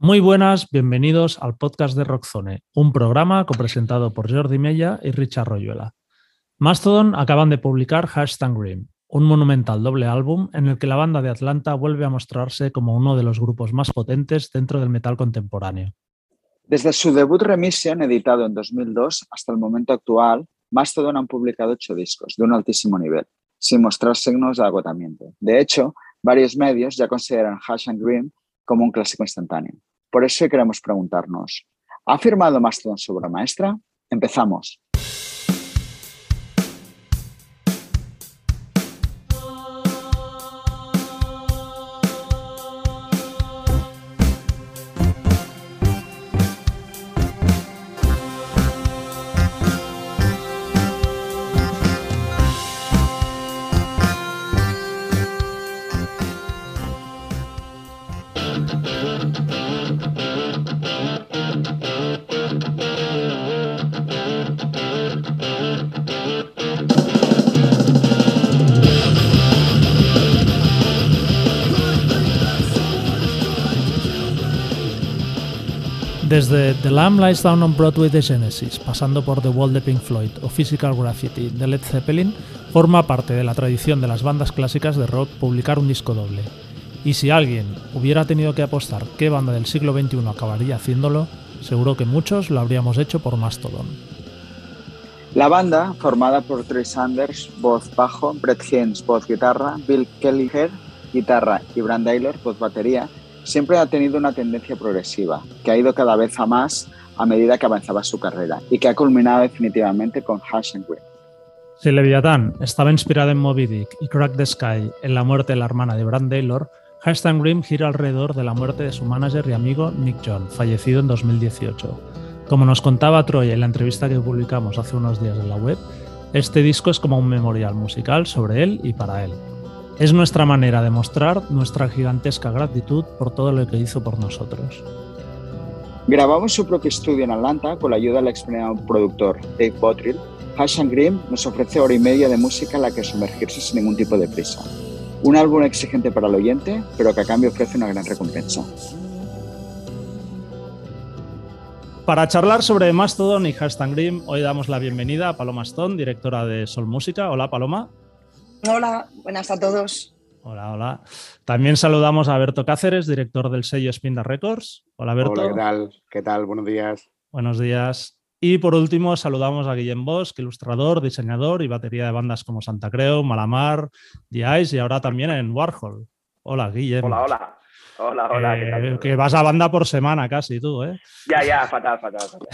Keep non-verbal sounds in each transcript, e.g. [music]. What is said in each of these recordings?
Muy buenas, bienvenidos al podcast de Rockzone, un programa copresentado por Jordi Mella y Richard Royuela. Mastodon acaban de publicar Hashtag Green, un monumental doble álbum en el que la banda de Atlanta vuelve a mostrarse como uno de los grupos más potentes dentro del metal contemporáneo. Desde su debut Remission, editado en 2002, hasta el momento actual, Mastodon han publicado ocho discos de un altísimo nivel, sin mostrar signos de agotamiento. De hecho, varios medios ya consideran Hash and Green como un clásico instantáneo. Por eso queremos preguntarnos, ¿ha firmado Mastodon su obra maestra? Empezamos. The Lamb Lies Down on Broadway de Genesis, pasando por The Wall de Pink Floyd o Physical Graffiti de Led Zeppelin, forma parte de la tradición de las bandas clásicas de rock publicar un disco doble. Y si alguien hubiera tenido que apostar qué banda del siglo XXI acabaría haciéndolo, seguro que muchos lo habríamos hecho por Mastodon. La banda, formada por Trey Sanders, voz bajo, Brett Haynes, voz guitarra, Bill Kelliher, guitarra y Brand Taylor, voz batería, siempre ha tenido una tendencia progresiva, que ha ido cada vez a más a medida que avanzaba su carrera y que ha culminado definitivamente con Hash and Green. Si Leviathan estaba inspirado en Moby Dick y Crack the Sky en la muerte de la hermana de Brand Taylor, Hashtag Grim gira alrededor de la muerte de su manager y amigo Nick John, fallecido en 2018. Como nos contaba Troy en la entrevista que publicamos hace unos días en la web, este disco es como un memorial musical sobre él y para él. Es nuestra manera de mostrar nuestra gigantesca gratitud por todo lo que hizo por nosotros. Grabamos su propio estudio en Atlanta con la ayuda del experimentado productor Dave Bottrill. Hash and Grim nos ofrece hora y media de música en la que sumergirse sin ningún tipo de prisa. Un álbum exigente para el oyente, pero que a cambio ofrece una gran recompensa. Para charlar sobre Mastodon y Hashtag Grim, hoy damos la bienvenida a Paloma Stone, directora de Sol Música. Hola, Paloma. Hola, buenas a todos. Hola, hola. También saludamos a Berto Cáceres, director del sello Spinda Records. Hola, Berto. Hola, ¿qué tal? ¿Qué tal? Buenos días. Buenos días. Y por último, saludamos a Guillem Bosch, ilustrador, diseñador y batería de bandas como Santa Creo, Malamar, The Ice y ahora también en Warhol. Hola, Guillem. Hola, hola. Hola, hola. ¿qué tal? Eh, que vas a banda por semana casi tú, ¿eh? Ya, ya, fatal, fatal, fatal.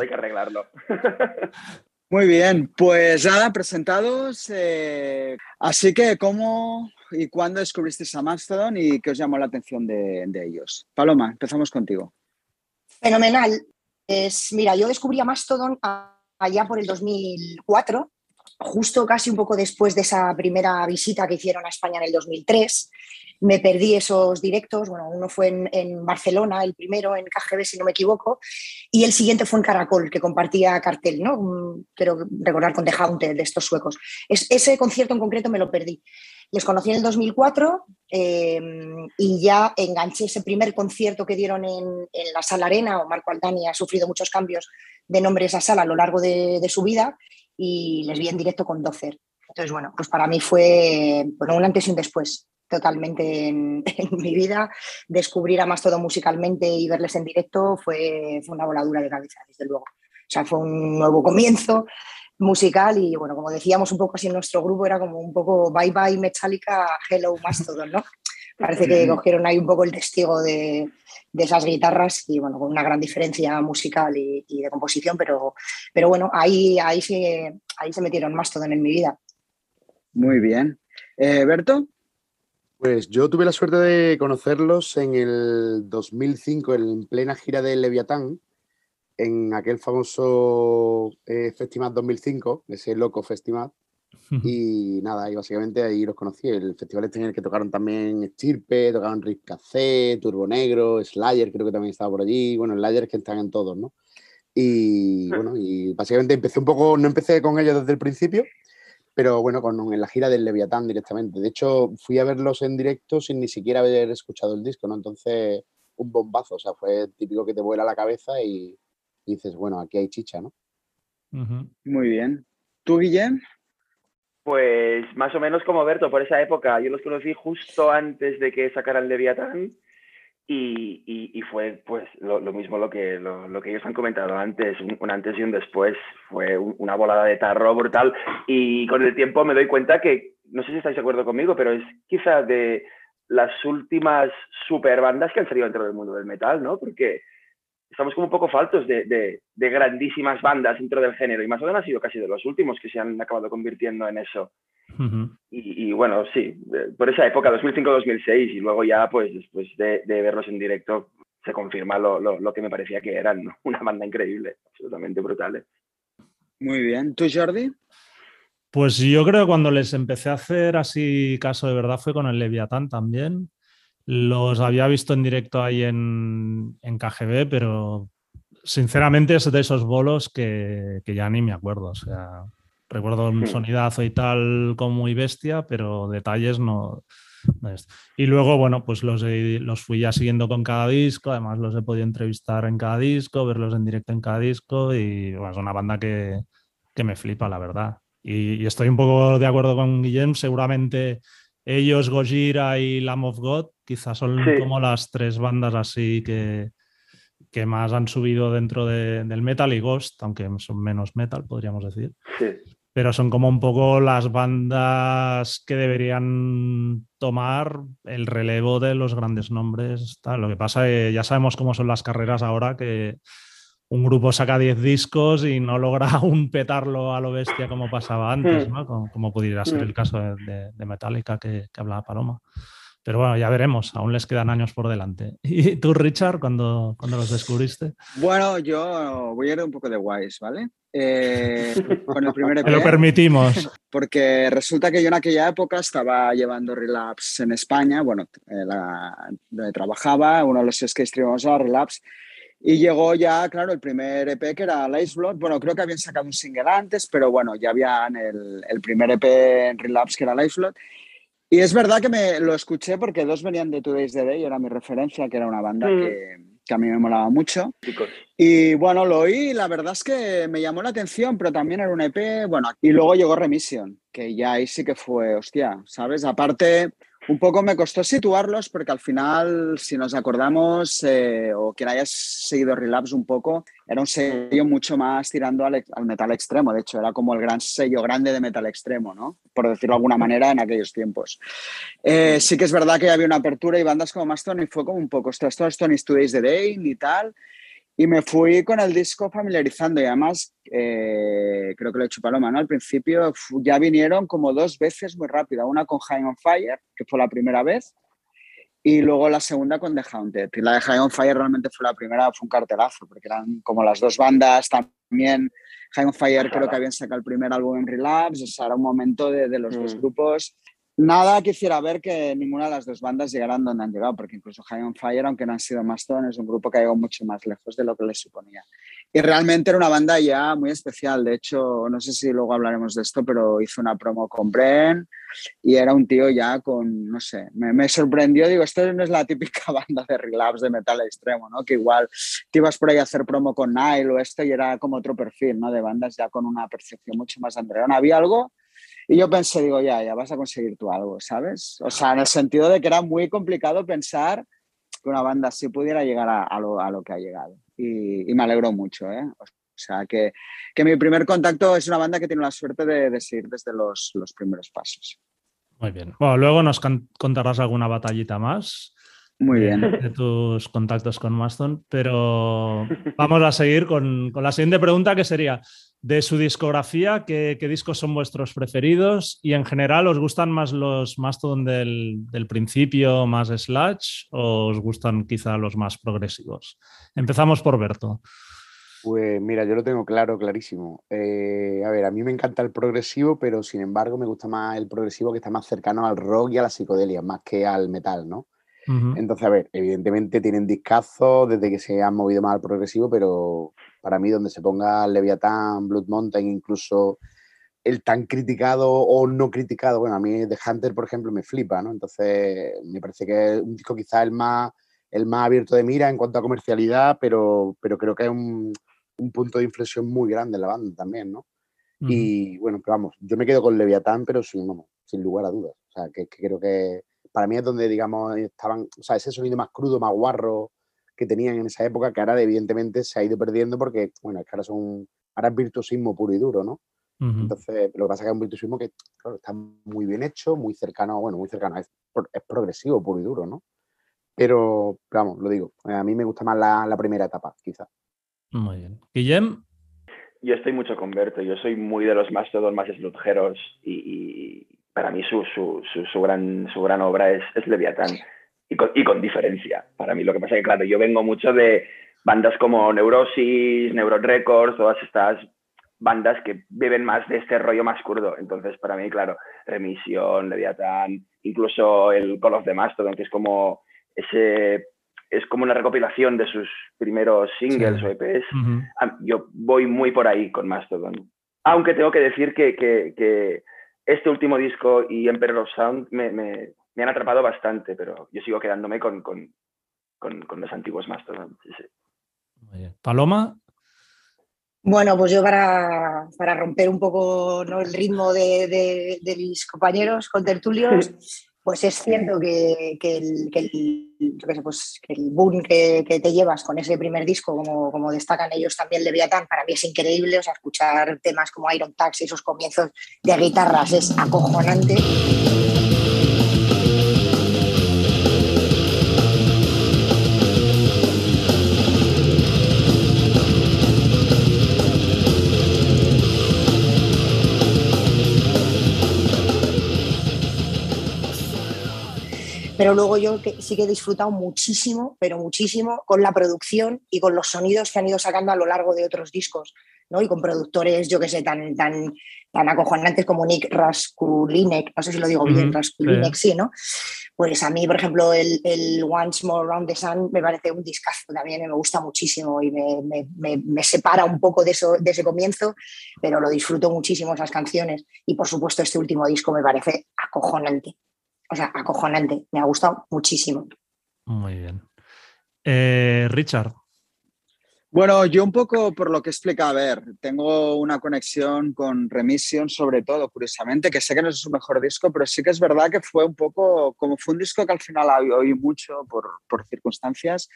Hay que arreglarlo. [laughs] Muy bien, pues nada, presentados. eh, así que, ¿cómo y cuándo descubristeis a Mastodon y qué os llamó la atención de, de ellos? Paloma, empezamos contigo. Fenomenal. Es, mira, yo descubrí a Mastodon allá por el 2004, justo casi un poco después de esa primera visita que hicieron a España en el 2003. Me perdí esos directos, bueno, uno fue en, en Barcelona, el primero en KGB, si no me equivoco, y el siguiente fue en Caracol, que compartía cartel, ¿no? Mm, Quiero recordar con The Haunted, de estos suecos. Es- ese concierto en concreto me lo perdí. Les conocí en el 2004 eh, y ya enganché ese primer concierto que dieron en, en la Sala Arena, o Marco Aldani ha sufrido muchos cambios de nombre esa sala a lo largo de, de su vida y les vi en directo con Dozer. Entonces, bueno, pues para mí fue bueno, un antes y un después totalmente en, [laughs] en mi vida. Descubrir a más todo musicalmente y verles en directo fue, fue una voladura de cabeza, desde luego. O sea, fue un nuevo comienzo musical y bueno, como decíamos un poco así en nuestro grupo, era como un poco bye bye Metallica, hello Mastodon, ¿no? [laughs] Parece que cogieron ahí un poco el testigo de, de esas guitarras y bueno, con una gran diferencia musical y, y de composición, pero, pero bueno, ahí, ahí, se, ahí se metieron Mastodon en mi vida. Muy bien. Eh, ¿Berto? Pues yo tuve la suerte de conocerlos en el 2005, en plena gira de Leviatán, en aquel famoso eh, Festival 2005, ese loco festival. Y nada, y básicamente ahí los conocí. El festival este en el que tocaron también Estirpe, tocaron Rick Café, Turbo Negro, Slayer, creo que también estaba por allí. Bueno, Slayer que están en todos, ¿no? Y bueno, y básicamente empecé un poco, no empecé con ellos desde el principio, pero bueno, con, en la gira del Leviatán directamente. De hecho, fui a verlos en directo sin ni siquiera haber escuchado el disco, ¿no? Entonces, un bombazo, o sea, fue típico que te vuela la cabeza y, dices, bueno, aquí hay chicha, ¿no? Muy bien. ¿Tú, Guillem? Pues más o menos como Berto, por esa época. Yo los conocí justo antes de que sacaran Leviatán y, fue pues lo, mismo lo que, lo, que ellos han comentado antes, un, antes y un después. Fue una volada de tarro brutal y con el tiempo me doy cuenta que, no sé si estáis de acuerdo conmigo, pero es quizá de las últimas super bandas que han salido dentro del mundo del metal, ¿no? Porque estamos como un poco faltos de, de, grandísimas bandas dentro del género y más o menos ha sido casi de los últimos que se han acabado convirtiendo en eso. Y, bueno, sí, por esa época, 2005-2006 y luego ya pues después de, verlos en directo se confirma lo, lo, que me parecía que eran, [laughs] una banda increíble, absolutamente brutal. Muy bien, ¿tú Jordi? Pues yo creo que cuando les empecé a hacer así caso de verdad fue con el Leviatán también. Los había visto en directo ahí en, en KGB, pero sinceramente es de esos bolos que, que, ya ni me acuerdo. O sea, recuerdo un hmm. sonidazo y tal como muy bestia, pero detalles no. y luego, bueno, pues los, los fui ya siguiendo con cada disco, además los he podido entrevistar en cada disco, verlos en directo en cada disco y es una banda que, que me flipa, la verdad. Y, y, estoy un poco de acuerdo con Guillem, seguramente ellos, Gojira y Lamb of God, quizás son como las tres bandas así que, que más han subido dentro del metal y Ghost, aunque son menos metal, podríamos decir. Pero son como un poco las bandas que deberían tomar el relevo de los grandes nombres. Lo que pasa es que ya sabemos cómo son las carreras ahora, que un grupo saca 10 discos y no logra [laughs] un petarlo a lo bestia como pasaba antes, hmm. ¿no? como, pudiera ser el hmm. caso de, Metallica que, hablaba Paloma. Pero bueno, ya veremos, aún les quedan años por delante. [laughs] ¿Y tú, Richard, cuando, cuando los descubriste? Bueno, yo voy a ir un poco de guays, ¿vale? Eh, con el primer [laughs] EP. lo permitimos. Porque resulta que yo en aquella época estaba llevando Relapse en España, bueno, eh, la, donde trabajaba, uno de los que escribimos a Relapse, y llegó ya, claro, el primer EP que era Lice Blood. Bueno, creo que habían sacado un single antes, pero bueno, ya habían el, el primer EP en Relapse que era Lice Blood. Y es verdad que me lo escuché porque dos venían de Today's the Day, era mi referencia, que era una banda mm. que, que, a mí me molaba mucho. Y bueno, lo oí y la verdad es que me llamó la atención, pero también era un EP, bueno, y luego llegó Remission, que ya ahí sí que fue, hostia, ¿sabes? Aparte, un poco me costó situarlos porque al final, si nos acordamos, eh, o quien haya seguido Relapse un poco, era un sello mucho más tirando al, metal extremo. De hecho, era como el gran sello grande de metal extremo, ¿no? Por decirlo de alguna manera, en aquellos tiempos. Eh, sí que es verdad que había una apertura y bandas como Mastodon y fue como un poco, esto, esto Tony Today's the Day y tal. Y me fui con el disco familiarizando y además, eh, creo que lo he hecho Paloma, ¿no? Al principio ya vinieron como dos veces muy rápido, una con High on Fire, que fue la primera vez, y luego la segunda con The Haunted. Y la de High on Fire realmente fue la primera, fue un cartelazo, porque eran como las dos bandas también. High on Fire creo que habían sacado el primer álbum en Relapse, o sea, era un momento de, de los dos mm. grupos Nada quisiera ver que ninguna de las dos bandas llegaran donde han llegado, porque incluso High on Fire, aunque no han sido Mastodon, es un grupo que ha llegado mucho más lejos de lo que les suponía. Y realmente era una banda ya muy especial. De hecho, no sé si luego hablaremos de esto, pero hizo una promo con Bren y era un tío ya con, no sé, me, sorprendió. Digo, esto no es la típica [laughs] banda de relapse de metal extremo, ¿no? Que igual te ibas por ahí a hacer promo con Nile o esto y era como otro perfil, ¿no? De bandas ya con una percepción mucho más andreona. Había algo y yo pensé, digo, ya, ya vas a conseguir tú algo, ¿sabes? O sea, en el sentido de que era muy complicado pensar que una banda así pudiera llegar a, lo, a lo, que ha llegado. Y, me alegro mucho, ¿eh? O sea, que, que, mi primer contacto es una banda que tiene la suerte de, de seguir desde los, los primeros pasos. Muy bien. Bueno, luego nos contarás alguna batallita más. Muy bien. De, tus contactos con Maston, pero vamos a seguir con, con, la siguiente pregunta que sería, de su discografía, ¿qué, discos son vuestros preferidos? Y en general, ¿os gustan más los Mastodon del, del principio, más Slash, o os gustan quizá los más progresivos? Empezamos por Berto. Pues mira, yo lo tengo claro, clarísimo. Eh, a ver, a mí me encanta el progresivo, pero sin embargo me gusta más el progresivo que está más cercano al rock y a la psicodelia, más que al metal, ¿no? Entonces, a ver, evidentemente tienen discazos desde que se han movido más al progresivo, pero para mí donde se ponga Leviathan, Blood Mountain, incluso el tan criticado o no criticado, bueno, a mí The Hunter, por ejemplo, me flipa, ¿no? Entonces, me parece que es un disco quizás el más, el más abierto de mira en cuanto a comercialidad, pero, pero creo que es un, punto de inflexión muy grande en la banda también, ¿no? Y bueno, pero vamos, yo me quedo con Leviatán, pero sin, sin lugar a dudas. O sea, que, creo que para mí es donde, digamos, estaban, o sea, ese sonido más crudo, más guarro que tenían en esa época, que ahora evidentemente se ha ido perdiendo porque, bueno, es que ahora son, ahora es virtuosismo puro y duro, ¿no? Entonces, lo que pasa es que es un virtuosismo que, claro, está muy bien hecho, muy cercano, bueno, muy cercano, es, es progresivo puro y duro, ¿no? Pero, vamos, lo digo, a mí me gusta más la, primera etapa, quizás. Muy bien. Guillem. Yo estoy mucho con Berto, yo soy muy de los Mastodon más sludgeros y, para mí su, su, su, gran, su gran obra es, es Leviatán y con, y con, diferencia. Para mí lo que pasa es que, claro, yo vengo mucho de bandas como Neurosis, Neuron Records, todas estas bandas que viven más de este rollo más curdo. Entonces, para mí, claro, Remisión, Leviatán, incluso el Call of the Mastodon, que es como ese es como una recopilación de sus primeros singles o EPs. Yo voy muy por ahí con Mastodon. Aunque tengo que decir que, este último disco y Emperor of Sound me, han atrapado bastante, pero yo sigo quedándome con, los antiguos Mastodon. Paloma. Bueno, pues yo para, romper un poco el ritmo de, de, mis compañeros con tertulios, [laughs] pues es cierto que, el, pues, el, boom que, te llevas con ese primer disco, como, como destacan ellos también Leviathan, para mí es increíble. O sea, escuchar temas como Iron Taxi, esos comienzos de guitarras es acojonante. Pero luego yo sí que he disfrutado muchísimo, pero muchísimo, con la producción y con los sonidos que han ido sacando a lo largo de otros discos, ¿no? Y con productores, yo que sé, tan, tan, tan acojonantes como Nick Raskulinek, no sé si lo digo bien, Raskulinek, sí. ¿no? Pues a mí, por ejemplo, el, el, Once More Round the Sun me parece un discazo también, me gusta muchísimo y me, me, me, separa un poco de, eso, de ese comienzo, pero lo disfruto muchísimo esas canciones. Y por supuesto, este último disco me parece acojonante o sea, acojonante. Me ha gustado muchísimo. Muy bien. Eh, Richard. Bueno, yo un poco por lo que explica, a ver, tengo una conexión con Remission sobre todo, curiosamente, que sé que no es su mejor disco, pero sí que es verdad que fue un poco, como fue un disco que al final oí mucho por, por circunstancias,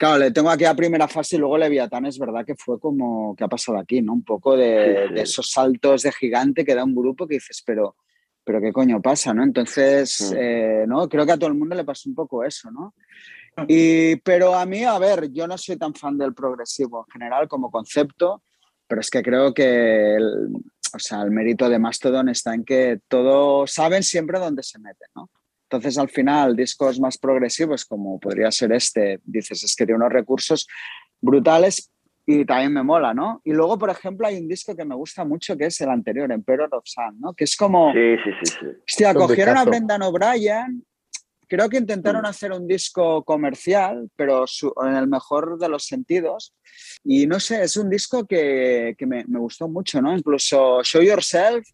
Claro, le tengo aquí a primera fase y luego Leviatán es verdad que fue como que ha pasado aquí, ¿no? Un poco de, de, esos saltos de gigante que da un grupo que dices, pero pero qué coño pasa, ¿no? Entonces, eh, ¿no? Creo que a todo el mundo le pasa un poco eso, ¿no? Y, pero a mí, a ver, yo no soy tan fan del progresivo en general como concepto, pero es que creo que el, o sea, el mérito de Mastodon está en que todos saben siempre dónde se meten, ¿no? Entonces, al final, discos más progresivos, como podría ser este, dices, es que tiene unos recursos brutales, y también me mola, ¿no? Y luego, por ejemplo, hay un disco que me gusta mucho que es el anterior, Emperor of Sun, ¿no? Que es como... Sí, sí, sí. sí. Hostia, cogieron a Brendan O'Brien, creo que intentaron mm. hacer un disco comercial, pero en el mejor de los sentidos. Y no sé, es un disco que, que me, me, gustó mucho, ¿no? Incluso Show Yourself.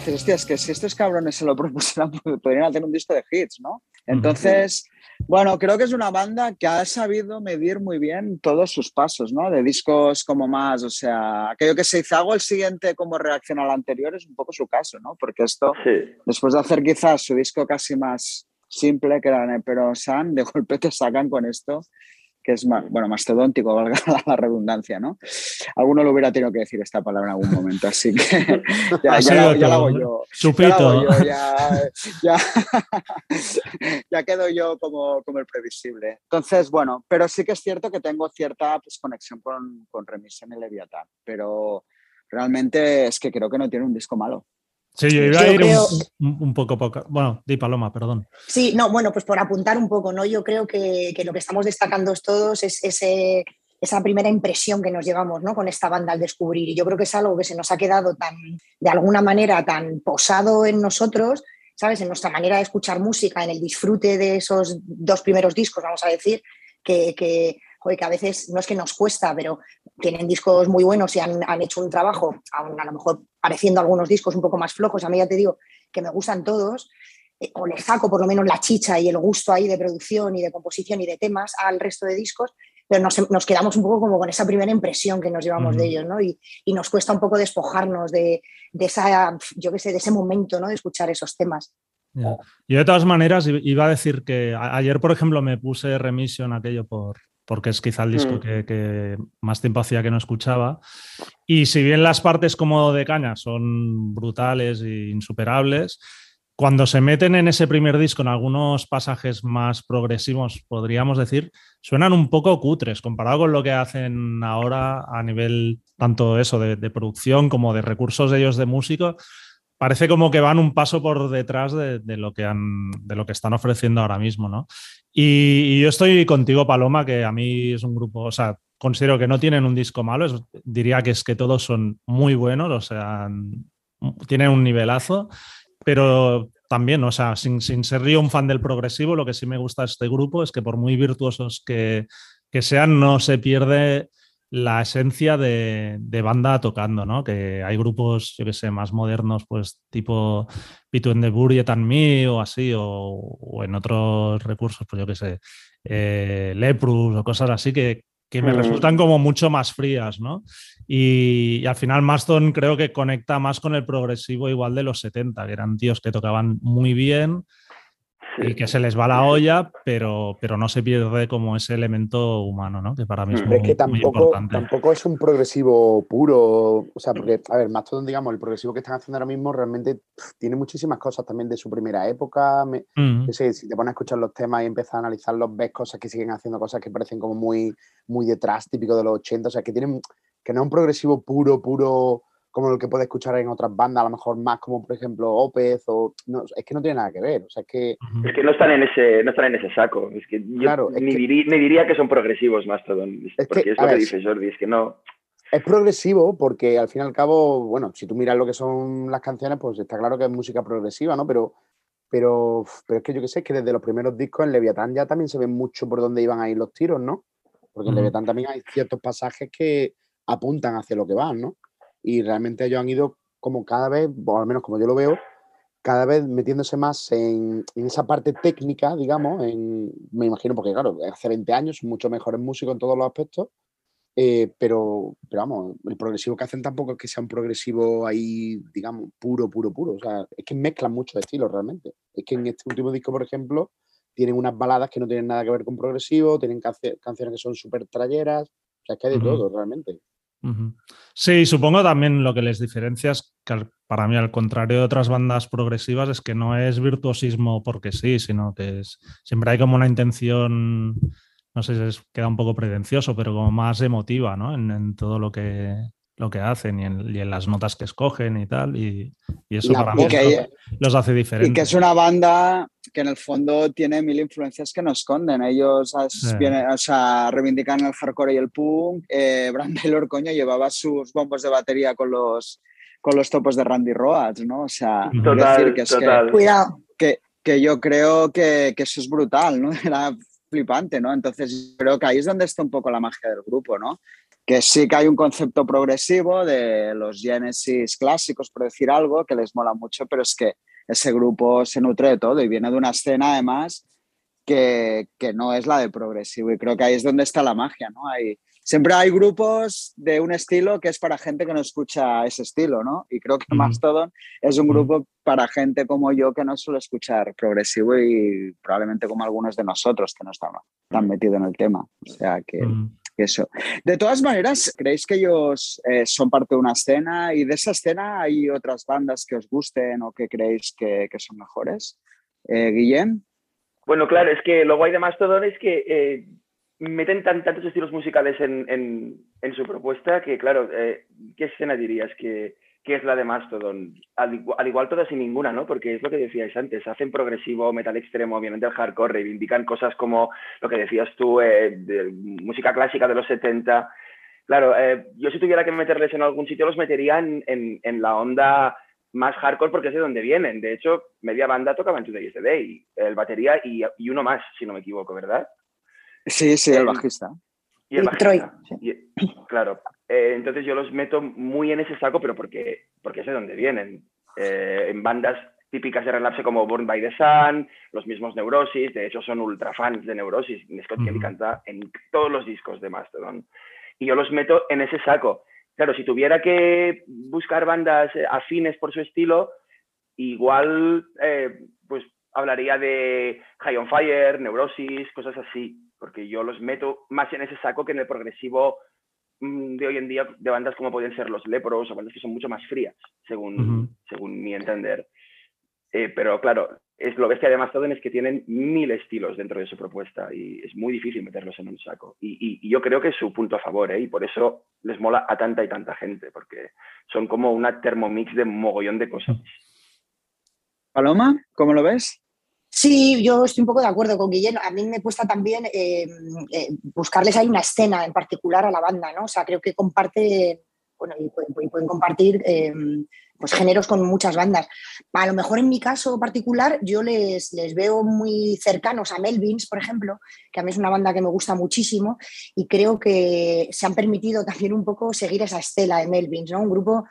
Dices, hostia, es que si estos cabrones se lo [laughs] propusieran, podrían hacer un disco de hits, ¿no? Entonces, bueno, creo que es una banda que ha sabido medir muy bien todos sus pasos, ¿no? De discos como más, o sea, aquello que se hizo, hago el siguiente como reacción al anterior, es un poco su caso, ¿no? Porque esto, después de hacer quizás su disco casi más simple que era Pero San, de [laughs] golpe te sacan con esto que es más, bueno, mastodóntico, [laughs] valga la redundancia, ¿no? Alguno lo hubiera tenido que decir esta palabra en algún momento, así que [laughs] ya, ya, la, hago yo. Chupito. Ya, [laughs] ya, quedo yo como, como, el previsible. Entonces, bueno, pero sí que es cierto que tengo cierta pues, conexión con, con Remisión y Leviatán, pero realmente es que creo que no tiene un disco malo. Sí, yo iba a ir un, poco, poco. Bueno, di Paloma, perdón. Sí, no, bueno, pues por apuntar un poco, ¿no? Yo creo que, lo que estamos destacando todos es ese, esa primera impresión que nos llevamos ¿no? con esta banda al descubrir. Y yo creo que es algo que se nos ha quedado tan, de alguna manera, tan posado en nosotros, ¿sabes? En nuestra manera de escuchar música, en el disfrute de esos dos primeros discos, vamos a decir, que, que a veces no es que nos cuesta, pero tienen discos muy buenos y han, hecho un trabajo, a lo mejor pareciendo algunos discos un poco más flojos, a mí ya te digo que me gustan todos, eh, o le saco por lo menos la chicha y el gusto ahí de producción y de composición y de temas al resto de discos, pero nos, quedamos un poco como con esa primera impresión que nos llevamos de ellos, ¿no? Y, nos cuesta un poco despojarnos de, esa, yo qué sé, de ese momento, ¿no? De escuchar esos temas. Yo de todas maneras iba a decir que ayer, por ejemplo, me puse Remission aquello por, porque es quizá el disco mm. que, más tiempo hacía que no escuchaba. Y si bien las partes como de caña son brutales e insuperables, cuando se meten en ese primer disco, en algunos pasajes más progresivos, podríamos decir, suenan un poco cutres comparado con lo que hacen ahora a nivel tanto eso de, producción como de recursos de ellos de músico. Parece como que van un paso por detrás de, lo, que están ofreciendo ahora mismo, ¿no? Y, yo estoy contigo, Paloma, que a mí es un grupo, o sea, considero que no tienen un disco malo, diría que es que todos son muy buenos, o sea, tienen un nivelazo pero también, o sea, sin, ser yo un fan del progresivo, lo que sí me gusta este grupo es que por muy virtuosos que, sean, no se pierde la esencia de, banda tocando, ¿no? Que hay grupos, yo que sé, más modernos, pues tipo Between the Buried and Me o así, o, en otros recursos, pues yo que sé, eh, Leprus o cosas así que, que me resultan como mucho más frías, ¿no? Y, al final Maston creo que conecta más con el progresivo igual de los 70, que eran tíos que tocaban muy bien, y que se les va la olla, pero, pero no se pierde como ese elemento humano, ¿no? Que para mí es, muy, es que tampoco, tampoco es un progresivo puro, o sea, porque, a ver, Mastodon, digamos, el progresivo que están haciendo ahora mismo realmente tiene muchísimas cosas también de su primera época. si te pones a escuchar los temas y empiezas a analizarlos, ves cosas que siguen haciendo cosas que parecen como muy, muy detrás, típico de los 80, o sea, que tienen, que no es un progresivo puro, puro como el que puede escuchar en otras bandas, a lo mejor más como por ejemplo Opez o no, es que no tiene nada que ver, o sea, es que es que no están en ese no están en ese saco, es que yo claro, ni, diría, que son progresivos Mastodon, es porque es lo que dice Jordi, es que no es progresivo porque al fin y al cabo, bueno, si tú miras lo que son las canciones, pues está claro que es música progresiva, ¿no? Pero pero, pero es que yo qué sé, es que desde los primeros discos en Leviatán ya también se ve mucho por dónde iban a ir los tiros, ¿no? Porque en Leviatán también hay ciertos pasajes que apuntan hacia lo que van, ¿no? Y realmente ellos han ido como cada vez, o al menos como yo lo veo, cada vez metiéndose más en, esa parte técnica, digamos, en, me imagino, porque claro, hace 20 años son mucho mejores músicos en todos los aspectos, eh, pero, pero vamos, el progresivo que hacen tampoco es que sea un progresivo ahí, digamos, puro, puro, puro. O sea, es que mezclan muchos estilos realmente. Es que en este último disco, por ejemplo, tienen unas baladas que no tienen nada que ver con progresivo, tienen canciones que son súper trayeras, o sea, es que hay de todo realmente. Sí, supongo también lo que les diferencia es que para mí, al contrario de otras bandas progresivas, es que no es virtuosismo porque sí, sino que es, siempre hay como una intención, no sé si queda un poco pretencioso, pero como más emotiva ¿no? en todo lo que, lo que hacen y en, las notas que escogen y tal. Y, eso para mí los hace diferentes. Y que es una banda que en el fondo tiene mil influencias que no esconden. Ellos o sea, reivindican el hardcore y el punk. Eh, [laughs] Brand coño, llevaba sus bombos de batería con los, con los topos de Randy Roads, ¿no? O sea, decir que es Que, Cuidado. Que, que yo creo que, que eso es brutal, ¿no? [laughs] Era flipante, ¿no? Entonces creo que ahí es donde está un poco la magia del grupo, ¿no? Que sí que hay un concepto progresivo de los Genesis clásicos, por decir algo, que les mola mucho, pero es que ese grupo se nutre de todo y viene de una escena además que, que no es la de progresivo y creo que ahí es donde está la magia, ¿no? Hay, siempre hay grupos de un estilo que es para gente que no escucha ese estilo, ¿no? Y creo que Mastodon es un grupo para gente como yo que no suele escuchar progresivo y probablemente como algunos de nosotros que no estamos tan metidos en el tema. O sea que eso. De todas maneras, ¿creéis que ellos eh, son parte de una escena y de esa escena hay otras bandas que os gusten o que creéis que, son mejores? Eh. Bueno, claro, es que lo guay de Mastodon es que eh, meten tantos estilos musicales en, su propuesta que, claro, eh, ¿qué escena dirías que, que es la de Mastodon. Al, igual, todas y ninguna, ¿no? Porque es lo que decíais antes, hacen progresivo, metal extremo, obviamente el hardcore, reivindican cosas como lo que decías tú, eh, de música clásica de los 70. Claro, eh, yo si tuviera que meterles en algún sitio, los metería en, en, la onda más hardcore porque es de donde vienen. De hecho, media banda tocaba en Today Day, el batería y, y, uno más, si no me equivoco, ¿verdad? Sí, sí, el bajista. Y el Troy, bajista. Y- claro. Eh, entonces yo los meto muy en ese saco, pero porque, porque sé de dónde vienen. Eh, en bandas típicas de Relapse como Born by the Sun, los mismos Neurosis, de hecho son ultra fans de Neurosis. Scott Kelly Ujú. canta en todos los discos de Mastodon. Y yo los meto en ese saco. Claro, si tuviera que buscar bandas eh, afines por su estilo, igual eh, pues hablaría de High on Fire, Neurosis, cosas así, porque yo los meto más en ese saco que en el progresivo de hoy en día de bandas como pueden ser los Lepros o bandas que son mucho más frías, según, según mi entender. Eh, pero claro, es lo bestia de Mastodon es que tienen mil estilos dentro de su propuesta y es muy difícil meterlos en un saco. Y, y- y yo creo que es su punto a favor, ¿eh? y por eso les mola a tanta y tanta gente, porque son como una termomix de mogollón de cosas. Paloma, ¿cómo lo ves? Sí, yo estoy un poco de acuerdo con Guillén. A mí me cuesta también eh, eh, buscarles ahí una escena en particular a la banda, ¿no? O sea, creo que comparte, bueno, y pueden, compartir eh, pues géneros con muchas bandas. A lo mejor en mi caso particular yo les, les veo muy cercanos a Melvins, por ejemplo, que a mí es una banda que me gusta muchísimo y creo que se han permitido también un poco seguir esa estela de Melvins, ¿no? Un grupo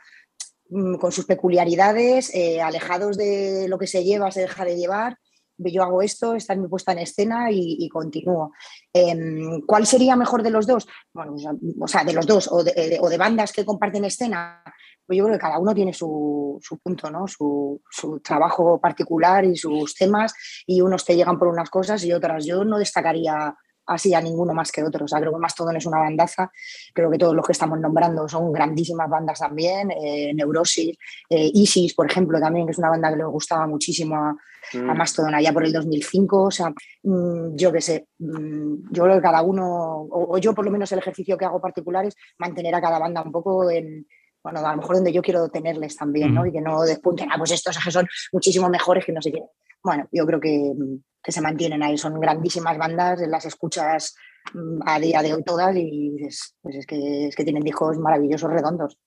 mm, con sus peculiaridades, alejados de lo que se lleva, se deja de llevar. Yo hago esto, esta es mi puesta en escena y, continúo. Em, ¿Cuál sería mejor de los dos? Bueno, o sea, de los dos, o de, o de bandas que comparten escena. Pues yo creo que cada uno tiene su, su punto, ¿no? Su, su trabajo particular y sus temas, y unos te llegan por unas cosas y otras. Yo no destacaría así a ninguno más que otro. O sea, creo que Mastodon es una bandaza. Creo que todos los que estamos nombrando son grandísimas bandas también. eh, Neurosis, eh, Isis, por ejemplo, también, es una banda que le gustaba muchísimo a Mm. Mastodon allá por el 2005. O sea, mm, yo qué sé, mm, yo creo que cada uno, o, o yo por lo menos el ejercicio que hago particular es mantener a cada banda un poco en, bueno, a lo mejor donde yo quiero tenerles también, ¿no? Ujú. Y que no despunten, ah, pues estos que son muchísimo mejores que no sé qué. Bueno, yo creo que, mm, que se mantienen ahí, son grandísimas bandas, las escuchas mm, a día de hoy todas y dices, pues es que, es que tienen discos maravillosos, redondos.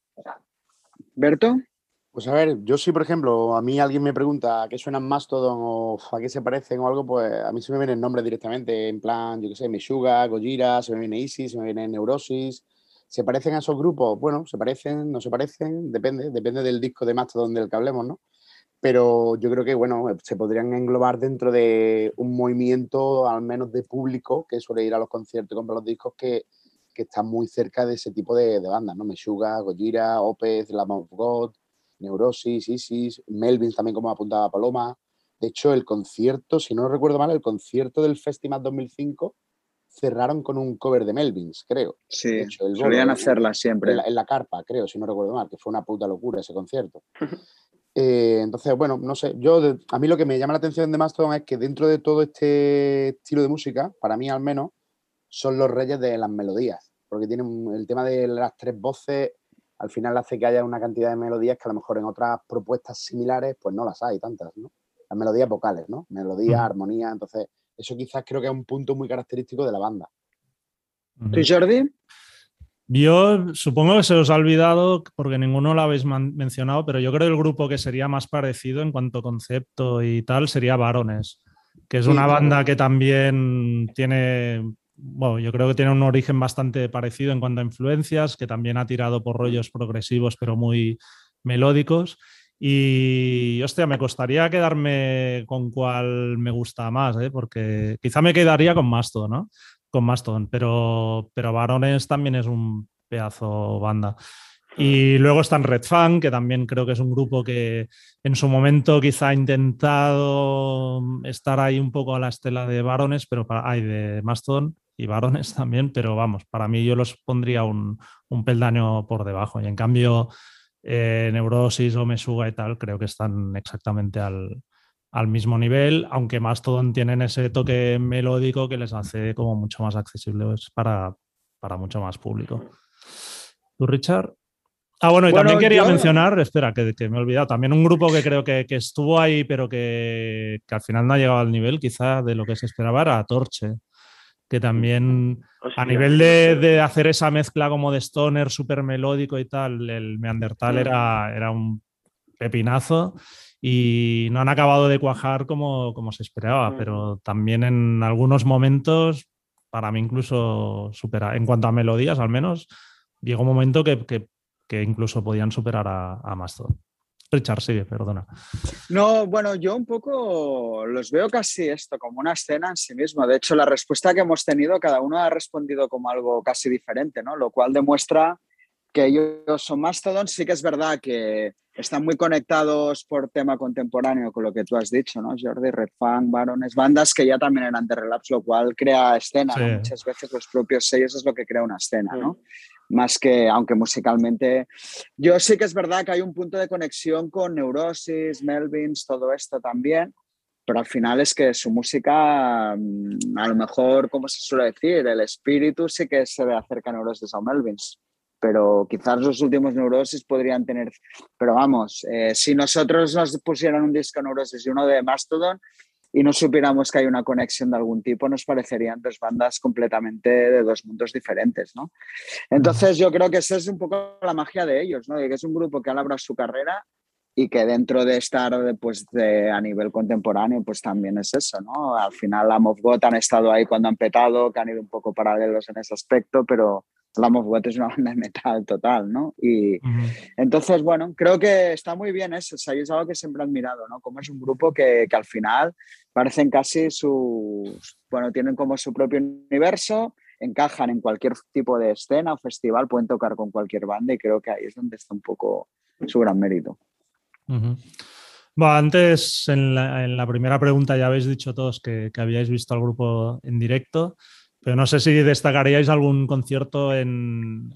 ¿Berto? Pues a ver, yo sí, por ejemplo, a mí alguien me pregunta a qué suenan Mastodon o a qué se parecen o algo, pues a mí se me viene el nombre directamente, en plan, yo qué sé, Meshuga, Gojira, se me viene Isis, se me viene Neurosis. ¿Se parecen a esos grupos? Bueno, se parecen, no se parecen, depende, depende del disco de Mastodon del que hablemos, ¿no? Pero yo creo que, bueno, se podrían englobar dentro de un movimiento, al menos de público, que suele ir a los conciertos y comprar los discos, que, que está muy cerca de ese tipo de, bandas, ¿no? Meshuga, Gojira, Opeth, Lamb of God, Neurosis, Isis, Melvin también como apuntaba Paloma. De hecho, el concierto, si no recuerdo mal, el concierto del Festival 2005 cerraron con un cover de Melvins, creo. Sí, De hecho, el solían hacerla siempre. En la, en la carpa, creo, si no recuerdo mal, que fue una puta locura ese concierto. Eh, entonces, bueno, no sé, yo de- a mí lo que me llama la atención de Mastodon es que dentro de todo este estilo de música, para mí al menos, son los reyes de las melodías, porque tienen el tema de las tres voces, al final hace que haya una cantidad de melodías que a lo mejor en otras propuestas similares, pues no las hay tantas, ¿no? Las melodías vocales, ¿no? Melodía, armonía, entonces eso quizás creo que es un punto muy característico de la banda. ¿Tú, Jordi? Yo supongo que se os ha olvidado porque ninguno lo habéis mencionado, pero yo creo que el grupo que sería más parecido en cuanto a concepto y tal sería Varones, que es Sí, una claro. banda que también tiene, bueno, yo creo que tiene un origen bastante parecido en cuanto a influencias, que también ha tirado por rollos progresivos pero muy melódicos. Y, hostia, me costaría quedarme con cuál me gusta más, ¿eh? porque quizá me quedaría con Mastodon, ¿no? Con Mastodon, pero, pero Varones también es un pedazo banda. Y luego están Red Fan, que también creo que es un grupo que en su momento quizá ha intentado estar ahí un poco a la estela de Varones, pero hay de Mastodon y Varones [laughs] también, pero vamos, para mí yo los pondría un, un peldaño por debajo. Y en cambio, eh, Neurosis o Mesuga y tal, creo que están exactamente al, al mismo nivel, aunque Mastodon tienen ese toque melódico que les hace como mucho más accesibles para, para mucho más público. ¿Tú, Richard? Ah, bueno, y Bueno, también quería yo- mencionar, espera, que, que me he olvidado, también un grupo que creo que, que estuvo ahí, pero que, que al final no ha llegado al nivel quizá de lo que se esperaba, era Torche, que también a nivel de, de hacer esa mezcla como de stoner súper melódico y tal, el Neandertal Mm. era, era un pepinazo y no han acabado de cuajar como, como se esperaba, Mm. pero también en algunos momentos para mí incluso supera, en cuanto a melodías al menos, llegó un momento que, incluso podían superar a, a Mastodon. Richard, sigue, perdona. No, bueno, yo un poco los veo casi esto, como una escena en sí mismo. De hecho, la respuesta que hemos tenido, cada uno ha respondido como algo casi diferente, ¿no? Lo cual demuestra que ellos son Mastodon. Sí que es verdad que están muy conectados por tema contemporáneo con lo que tú has dicho, ¿no? Jordi, Red Fang, Barones, bandas que ya también eran de Relapse, lo cual crea escena. Muchas veces los propios sellos es lo que crea una escena, ¿no? Más que, aunque musicalmente, yo sí que es verdad que hay un punto de conexión con Neurosis, Melvins, todo esto también, pero al final es que su música, mm, a lo mejor, como se suele decir, el espíritu sí que se ve acerca a Neurosis o Melvins, pero quizás los últimos Neurosis podrían tener, pero vamos, eh, si nosotros nos pusieran un disco Neurosis y uno de Mastodon, y no supiéramos que hay una conexión de algún tipo, nos parecerían dos bandas completamente de dos mundos diferentes, ¿no? Entonces yo creo que esa es un poco la magia de ellos, ¿no? De que es un grupo que ha labrado su carrera y que dentro de estar pues, de, a nivel contemporáneo, pues también es eso, ¿no? Al final la of God han estado ahí cuando han petado, que han ido un poco paralelos en ese aspecto, pero la God es una banda de metal total, ¿no? Y entonces, bueno, creo que está muy bien eso, o es algo que siempre he admirado, ¿no? Como es un grupo que, que al final parecen casi sus, bueno, tienen como su propio universo, encajan en cualquier tipo de escena o festival, pueden tocar con cualquier banda y creo que ahí es donde está un poco su gran mérito. bueno, antes, en la, primera pregunta ya habéis dicho todos que, que habíais visto al grupo en directo. Pero no sé si destacaríais algún concierto en,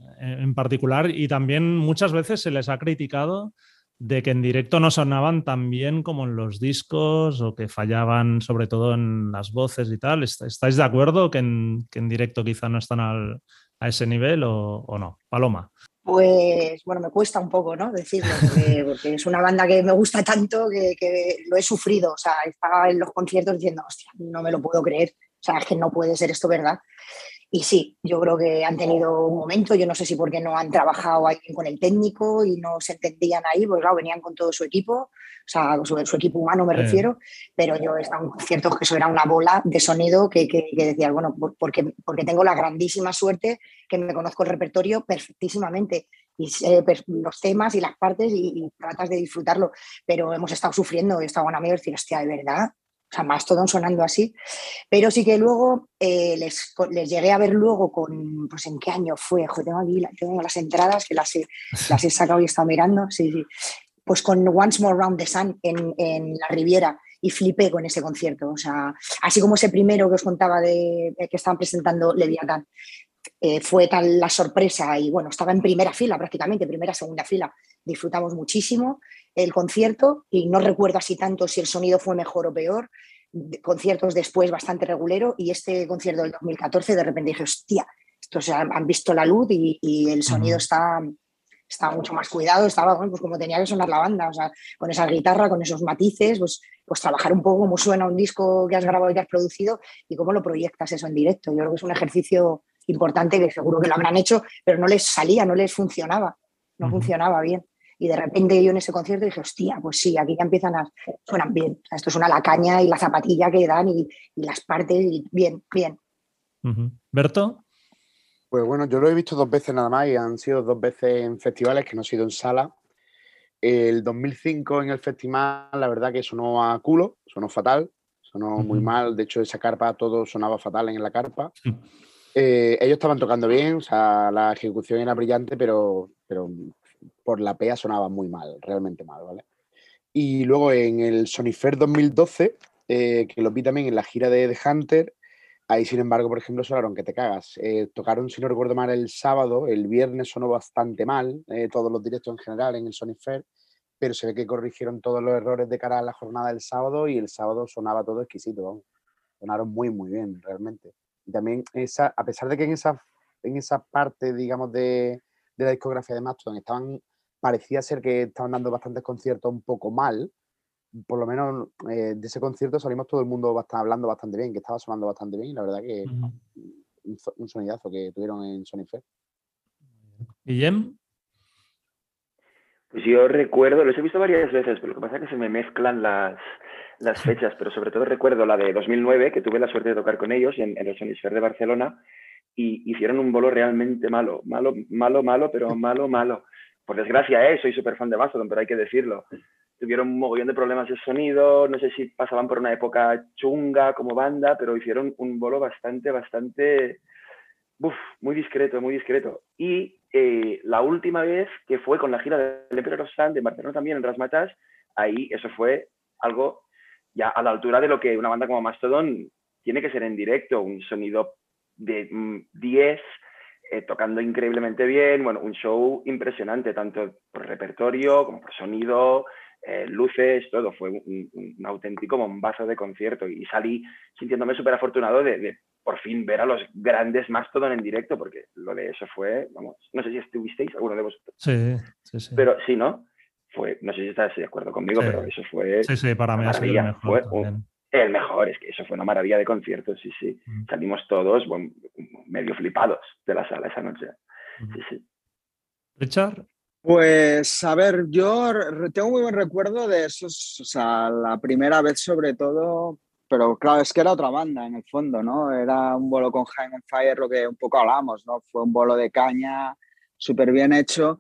particular y también muchas veces se les ha criticado de que en directo no sonaban tan bien como en los discos o que fallaban sobre todo en las voces y tal. ¿Estáis de acuerdo que en, directo quizá no están a ese nivel o, no? Paloma. Pues bueno, me cuesta un poco, ¿no? Decirlo, [laughs] porque, es una banda que me gusta tanto que, que, lo he sufrido. O sea, estaba en los conciertos diciendo, hostia, no me lo puedo creer sea, es que no puede ser esto verdad. Y sí, yo creo que han tenido un momento, yo no sé si porque no han trabajado ahí con el técnico y no se entendían ahí, pues claro, venían con todo su equipo, o sea, su, su equipo humano me refiero, pero yo estaba en conciertos que eso era una bola de sonido que, que, decía, bueno, porque, porque tengo la grandísima suerte que me conozco el repertorio perfectísimamente y los temas y las partes y, tratas de disfrutarlo, pero hemos estado sufriendo, y he estado en amigos y decir, hostia, de verdad, o sea, más todo sonando así, pero sí que luego eh, les, les, llegué a ver luego con, pues en qué año fue, Joder, tengo aquí tengo las entradas que las he, [laughs] las he sacado y he estado mirando, sí, sí, pues con Once More Round the Sun en, en la Riviera y flipé con ese concierto, o sea, así como ese primero que os contaba de que estaban presentando Leviathan, eh, fue tal la sorpresa y bueno, estaba en primera fila prácticamente, primera, segunda fila, disfrutamos muchísimo el concierto y no recuerdo así tanto si el sonido fue mejor o peor, conciertos después bastante regulero y este concierto del 2014 de repente dije, hostia, estos han visto la luz y, el sonido está, está mucho más cuidado, estaba pues como tenía que sonar la banda, o sea, con esa guitarra, con esos matices, pues, pues trabajar un poco cómo suena un disco que has grabado y que has producido y cómo lo proyectas eso en directo. Yo creo que es un ejercicio importante que seguro que lo habrán hecho, pero no les salía, no les funcionaba, no funcionaba bien. Y de repente yo en ese concierto dije, hostia, pues sí, aquí ya empiezan a, suenan bien. esto suena la caña y la zapatilla que dan y, las partes, y bien, bien. ¿Berto? Pues bueno, yo lo he visto dos veces nada más y han sido dos veces en festivales que no han sido en sala. El 2005 en el festival, la verdad que sonó a culo, sonó fatal, sonó muy mal. De hecho, esa carpa todo sonaba fatal en la carpa. Eh, ellos estaban tocando bien, o sea, la ejecución era brillante, pero, pero por la PEA sonaba muy mal, realmente mal, ¿vale? Y luego en el Sonifer 2012, eh, que lo vi también en la gira de The Hunter, ahí sin embargo, por ejemplo, sonaron que te cagas. Eh, tocaron, si no recuerdo mal, el sábado, el viernes sonó bastante mal, eh, todos los directos en general en el Sonifer, pero se ve que corrigieron todos los errores de cara a la jornada del sábado y el sábado sonaba todo exquisito, sonaron muy, muy bien, realmente. Y también, esa, a pesar de que en esa, en esa parte, digamos, de, de la discografía de Mastodon estaban, parecía ser que estaban dando bastantes conciertos un poco mal, por lo menos eh, de ese concierto salimos todo el mundo bastante, hablando bastante bien, que estaba sonando bastante bien y la verdad que un, sonidazo que tuvieron en Sony Fair. ¿Guillem? Pues yo recuerdo, los he visto varias veces, pero lo que pasa es que se me mezclan las, las [laughs] fechas, pero sobre todo recuerdo la de 2009, que tuve la suerte de tocar con ellos en, en el Sonisphere de Barcelona, y hicieron un bolo realmente malo, malo, malo, malo, pero [laughs] malo, malo. Por desgracia, ¿eh? soy súper fan de Mastodon, pero hay que decirlo. Tuvieron un mogollón de problemas de sonido, no sé si pasaban por una época chunga como banda, pero hicieron un bolo bastante, bastante, uf, muy discreto, muy discreto. Y eh, la última vez que fue con la gira del Emperor of Sun, de Barcelona también, en Rasmatas, ahí eso fue algo ya a la altura de lo que una banda como Mastodon tiene que ser en directo, un sonido de 10, mm, eh, tocando increíblemente bien, bueno, un show impresionante, tanto por repertorio como por sonido, eh, luces, todo, fue un, auténtico bombazo de concierto y salí sintiéndome súper afortunado de, por fin ver a los grandes Mastodon en directo, porque lo de eso fue, vamos, no sé si estuvisteis, alguno de vosotros. Sí, sí, sí. Pero sí, ¿no? Fue, no sé si estás de acuerdo conmigo, pero eso fue... Sí, sí, para mí ha sido el mejor. El mejor, es que eso fue una maravilla de concierto, sí, sí. Mm. Salimos todos medio flipados de la sala esa noche. Sí, sí. Richard. Pues a ver, yo tengo muy buen recuerdo de esos, o sea, la primera vez sobre todo, pero claro, es que era otra banda en el fondo, ¿no? Era un bolo con Jaime Fire, lo que un poco hablamos, ¿no? Fue un bolo de caña, súper bien hecho.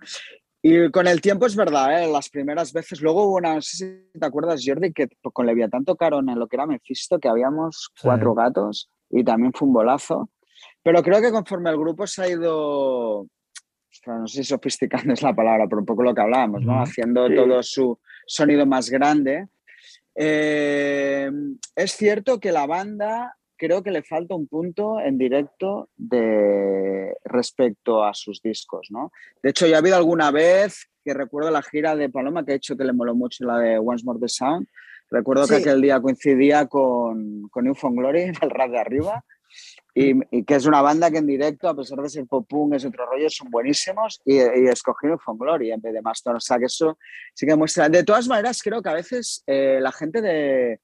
Y con el tiempo es verdad, ¿eh? las primeras veces, luego hubo una, no sé si te acuerdas Jordi, que con Leviatán tocaron en lo que era Mephisto, que habíamos cuatro gatos y también fue un bolazo. Pero creo que conforme el grupo se ha ido, no sé si sofisticando es la palabra, pero un poco lo que hablábamos, ¿no? Haciendo todo su sonido más grande. Eh, es cierto que la banda creo que le falta un punto en directo de respecto a sus discos, ¿no? De hecho, ya ha habido alguna vez que recuerdo la gira de Paloma que ha hecho que le moló mucho la de Once More the Sound. Recuerdo que aquel día coincidía con, con Glory [laughs] en el rap de arriba y, que es una banda que en directo, a pesar de ser pop punk, es otro rollo, son buenísimos y, y escogí Newfound Glory en vez de Mastodon. O sea, que eso sí que muestra. De todas maneras, creo que a veces eh, la gente de,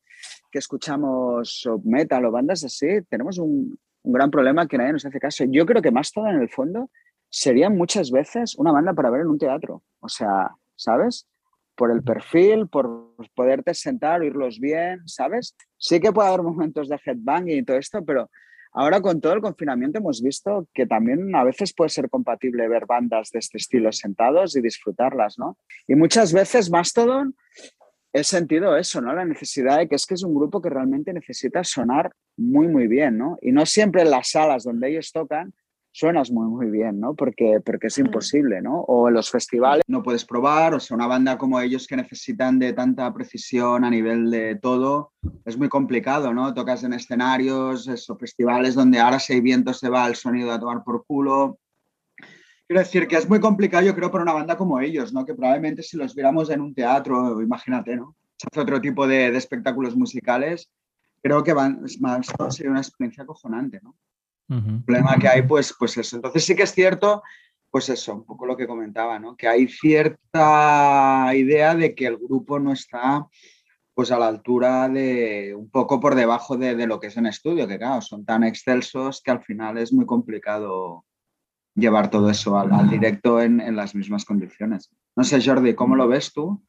que escuchamos metal o bandas así, tenemos un, gran problema que nadie nos hace caso. Yo creo que más todo en el fondo sería muchas veces una banda para ver en un teatro. O sea, ¿sabes? Por el perfil, por poderte sentar, oírlos bien, ¿sabes? Sí que puede haber momentos de headbanging y todo esto, pero ahora con todo el confinamiento hemos visto que también a veces puede ser compatible ver bandas de este estilo sentados y disfrutarlas, ¿no? Y muchas veces Mastodon he sentido eso, ¿no? La necesidad de que es que es un grupo que realmente necesita sonar muy, muy bien, ¿no? Y no siempre en las salas donde ellos tocan suenas muy, muy bien, ¿no? Porque, porque es imposible, ¿no? O en los festivales no puedes probar, o sea, una banda como ellos que necesitan de tanta precisión a nivel de todo, es muy complicado, ¿no? Tocas en escenarios, esos festivales donde ahora si hay viento se va el sonido a tomar por culo, Quiero decir que es muy complicado, yo creo, para una banda como ellos, ¿no? Que probablemente si los viéramos en un teatro, imagínate, ¿no? Se hace otro tipo de, espectáculos musicales, creo que van, más, sería una experiencia acojonante, ¿no? El problema que hay, pues, pues eso. Entonces sí que es cierto, pues eso, un poco lo que comentaba, ¿no? Que hay cierta idea de que el grupo no está pues a la altura de un poco por debajo de, de lo que es en estudio, que claro, son tan excelsos que al final es muy complicado llevar todo eso al, directo en, las mismas condiciones. No sé, Jordi, ¿cómo lo ves tú?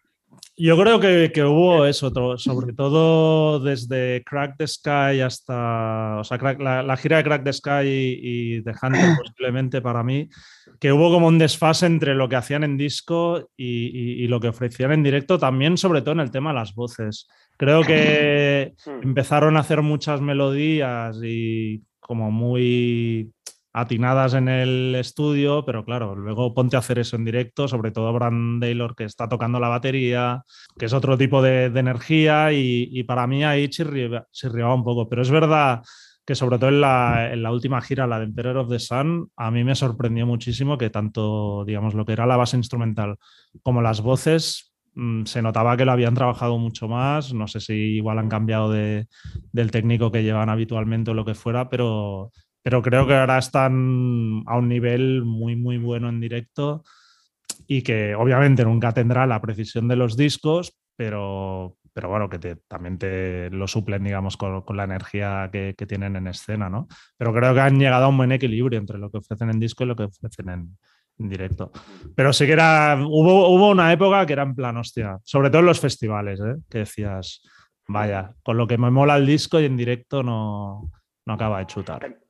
Yo creo que, hubo eso, sobre todo desde Crack the Sky hasta, o sea, la, gira de Crack the Sky y, de Hunter [clears throat] posiblemente para mí, que hubo como un desfase entre lo que hacían en disco y, lo que ofrecían en directo, también sobre todo en el tema de las voces. Creo que [clears throat] empezaron a hacer muchas melodías y como muy atinadas en el estudio, pero claro, luego ponte a hacer eso en directo, sobre todo Brand Taylor que está tocando la batería, que es otro tipo de, energía y, para mí ahí chirriaba, un poco, pero es verdad que sobre todo en la, última gira, la de Emperor of the Sun, a mí me sorprendió muchísimo que tanto, digamos, lo que era la base instrumental como las voces mm, se notaba que lo habían trabajado mucho más. No sé si igual han cambiado de, del técnico que llevan habitualmente o lo que fuera, pero pero creo que ahora están a un nivel muy, muy bueno en directo y que obviamente nunca tendrá la precisión de los discos, pero, pero bueno, que también te lo suplen, digamos, con, la energía que, tienen en escena, ¿no? Pero creo que han llegado a un buen equilibrio entre lo que ofrecen en disco y lo que ofrecen en, directo. Pero sí que era, hubo, hubo una época que era en plan, hostia, sobre todo en los festivales, ¿eh? que decías, vaya, con lo que me mola el disco y en directo no, no acaba de chutar.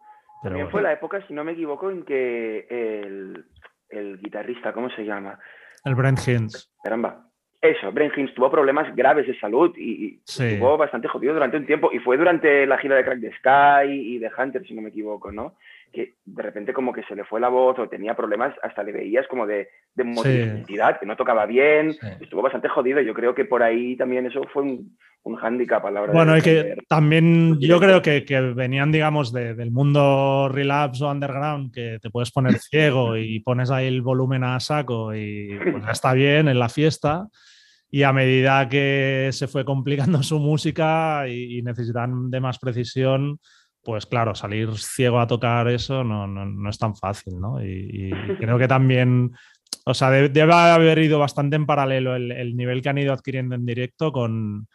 También fue la época, si no me equivoco, en que el, el guitarrista, ¿cómo se llama? El Brent Hinds. Caramba. Eso, Brent Hinds tuvo problemas graves de salud y, y Sí. estuvo bastante jodido durante un tiempo. Y fue durante la gira de Crack the Sky y de Hunter, si no me equivoco, ¿no? Que de repente como que se le fue la voz o tenía problemas, hasta le veías como de, de motricidad, que no tocaba bien. Sí. Estuvo bastante jodido. Yo creo que por ahí también eso fue un, un hándicap a la hora Bueno, de y que también yo creo que, que venían, digamos, de- del mundo relapse o underground, que te puedes poner [laughs] ciego y pones ahí el volumen a saco y pues está bien en la fiesta. Y a medida que se fue complicando su música y, y necesitan de más precisión, pues claro, salir ciego a tocar eso no, no- no es tan fácil, ¿no? Y, y [laughs] creo que también, o sea, de- debe haber ido bastante en paralelo el, el nivel que han ido adquiriendo en directo con,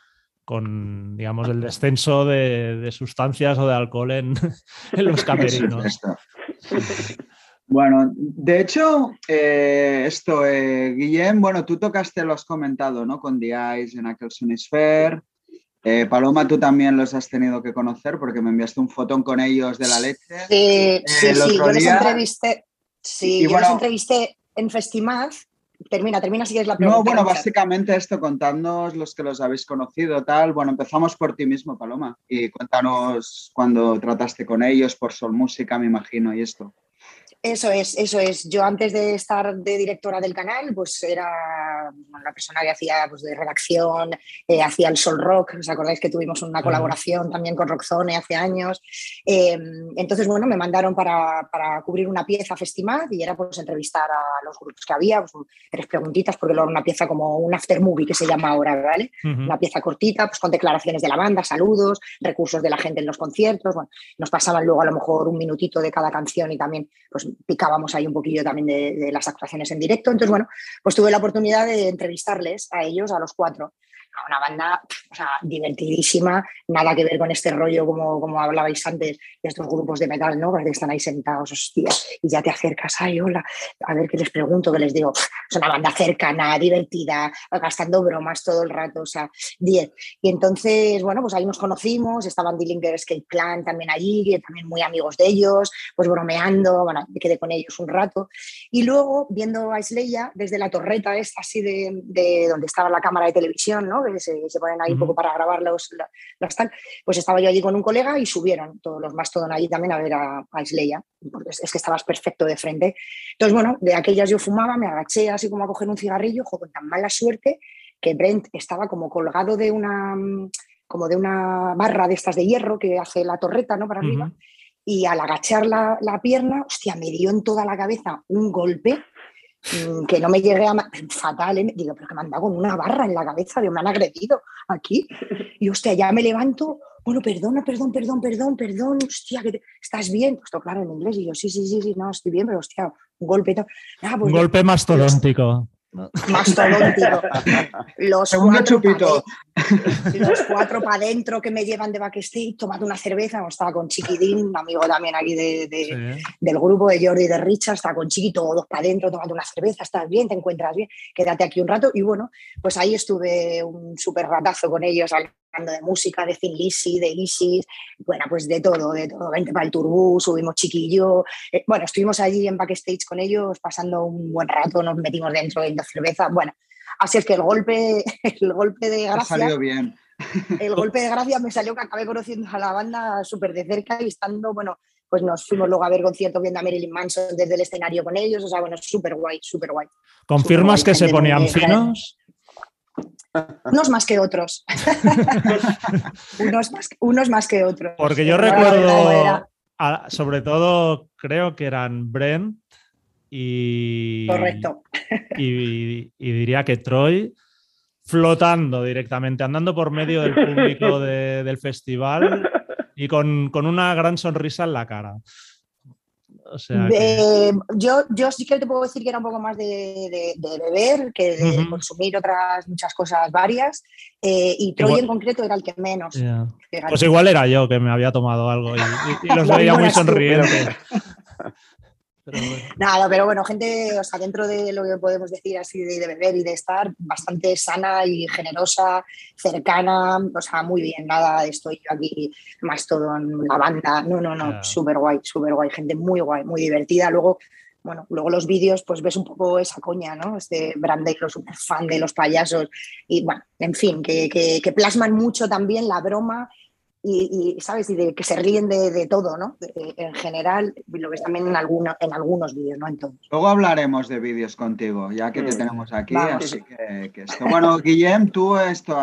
con digamos, el descenso de, de sustancias o de alcohol en, [laughs] en los [laughs] camerinos. Bueno, de hecho, eh, esto, eh, Guillem, bueno, tú tocaste, lo has comentado, ¿no? Con The Eyes en aquel. Eh, Paloma, tú también los has tenido que conocer porque me enviaste un fotón con ellos de la leche. Sí, sí, el sí, otro yo les día- entrevisté. Sí, Y yo bueno- les entrevisté en Festimaz. Termina, termina si quieres la pregunta. No, bueno, básicamente esto, contadnos los que los habéis conocido, tal. Bueno, empezamos por ti mismo, Paloma, y cuéntanos cuando trataste con ellos, por Sol Música, me imagino, y esto. Eso es, eso es. Yo antes de estar de directora del canal, pues era la persona que hacía pues, de redacción, eh, hacía el Sol Rock. ¿Os acordáis que tuvimos una colaboración también con Rockzone hace años? Eh, entonces, bueno, me mandaron para, para cubrir una pieza Festimad y era pues entrevistar a los grupos que había, pues, tres preguntitas, porque luego era una pieza como un after movie que se llama ahora, ¿vale? Una pieza cortita, pues con declaraciones de la banda, saludos, recursos de la gente en los conciertos. Bueno, nos pasaban luego a lo mejor un minutito de cada canción y también pues picábamos ahí un poquillo también de, de las actuaciones en directo. Entonces, bueno, pues tuve la oportunidad de entrevistarles a ellos, a los cuatro. Una banda o sea, divertidísima, nada que ver con este rollo como, como hablabais antes de estos grupos de metal, ¿no? Que están ahí sentados, hostia, y ya te acercas, ay, hola, a ver qué les pregunto, que les digo, es una banda cercana, divertida, gastando bromas todo el rato, o sea, 10. Y entonces, bueno, pues ahí nos conocimos, estaban Dillinger Escape Plan también allí, también muy amigos de ellos, pues bromeando, bueno, quedé con ellos un rato. Y luego, viendo a Isleya desde la torreta así de, de donde estaba la cámara de televisión, ¿no? Que se, se ponen ahí un poco para grabar los, la- las tal, pues estaba yo allí con un colega y subieron todos los Mastodon allí también a ver a, a Isleya, porque es, es que estabas perfecto de frente. Entonces, bueno, de aquellas yo fumaba, me agaché así como a coger un cigarrillo, jo, con tan mala suerte que Brent estaba como colgado de una como de una barra de estas de hierro que hace la torreta, ¿no? Para arriba. Y al agachar la, la pierna, hostia, me dio en toda la cabeza un golpe que no me llegué a... Fatal, ¿eh? Digo, pero que me han dado con una barra en la cabeza, digo, me han agredido aquí. Y hostia, ya me levanto, bueno, perdona, perdón, perdón, perdón, perdón, hostia, que te- ¿estás bien? Pues claro en inglés. Y yo, sí, sí, sí, sí, no, estoy bien, pero hostia, un golpe pues Un golpe mastodóntico. Mastodóntico. [laughs] Los cuatro de- los cuatro para adentro que me llevan de backstage, tomando una cerveza. Estaba con Chiquitín, un amigo también aquí de, de- Sí. del grupo de Jordi y de Richard. Estaba con Chiqui, todos para adentro, tomando una cerveza. ¿Estás bien? ¿Te encuentras bien? Quédate aquí un rato. Y bueno, pues ahí estuve un súper ratazo con ellos, hablando de música, de Thin Lizzy, de Isis, bueno, pues de todo, de todo. Vente para el turbú, subimos chiquillo. Eh, bueno, estuvimos allí en backstage con ellos, pasando un buen rato, nos metimos dentro de cerveza. Bueno, así es que el golpe, [laughs] el golpe de Ha gracia salido bien. el [laughs] golpe de gracia me salió que acabé conociendo a la banda súper de cerca y estando, bueno, pues nos fuimos luego a ver conciertos viendo a Marilyn Manson desde el escenario con ellos, o sea, bueno, súper guay, súper guay. ¿Confirmas que se ponían finos? Unos más que otros. [laughs] unos, más, unos más que otros. Porque yo Pero recuerdo, a- sobre todo, creo que eran Brent y, Correcto. y, y diría que Troy flotando directamente, andando por medio del público de- del festival y con, con una gran sonrisa en la cara. O sea que- De- yo, yo sí que te puedo decir que era un poco más de, de- de beber que de consumir otras muchas cosas varias. eh, y Troy Igual- en concreto era el que menos. Pues igual era yo que me había tomado algo y, y- y los [laughs] Lo veía muy eras sonrientes. Nada, pero bueno, gente, o sea, dentro de lo que podemos decir así de, beber y de estar, bastante sana y generosa, cercana, o sea, muy bien, nada, estoy yo aquí más todo en la banda, no, no, no, súper guay, súper guay, gente muy guay, muy divertida, luego bueno, luego los vídeos, pues ves un poco esa coña, ¿no? Este lo súper fan de los payasos. Y bueno, en fin, que, que, plasman mucho también la broma y, ¿sabes? Y de que se ríen de, todo, ¿no? en general, lo ves también en, alguno, en algunos vídeos, no en todos. Luego hablaremos de vídeos contigo, ya que te mm. tenemos aquí. Así que, esto. Bueno, Guillem, tú esto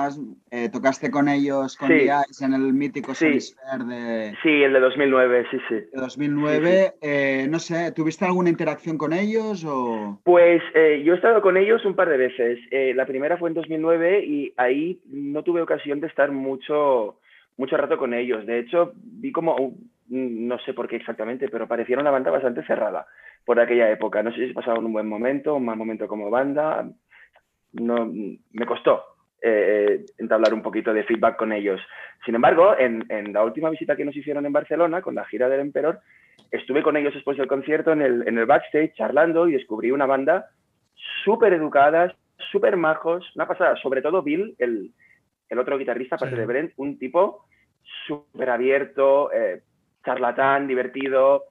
eh, tocaste con ellos, con sí. en el mítico sí. de... Sí, el de 2009, sí, sí. De 2009, eh, no sé, ¿tuviste alguna interacción con ellos o...? Pues eh, yo he estado con ellos un par de veces. la primera fue en 2009 y ahí no tuve ocasión de estar mucho mucho rato con ellos. De hecho, vi como, no sé por qué exactamente, pero parecía una banda bastante cerrada por aquella época. No sé si pasaron un buen momento, un mal momento como banda. No, me costó eh, entablar un poquito de feedback con ellos. Sin embargo, en, en, la última visita que nos hicieron en Barcelona, con la gira del Emperor, estuve con ellos después del concierto en el, en el backstage charlando y descubrí una banda súper educada, súper majos, una pasada, sobre todo Bill, el, el otro guitarrista, aparte de Brent, un tipo súper abierto, eh, charlatán, divertido.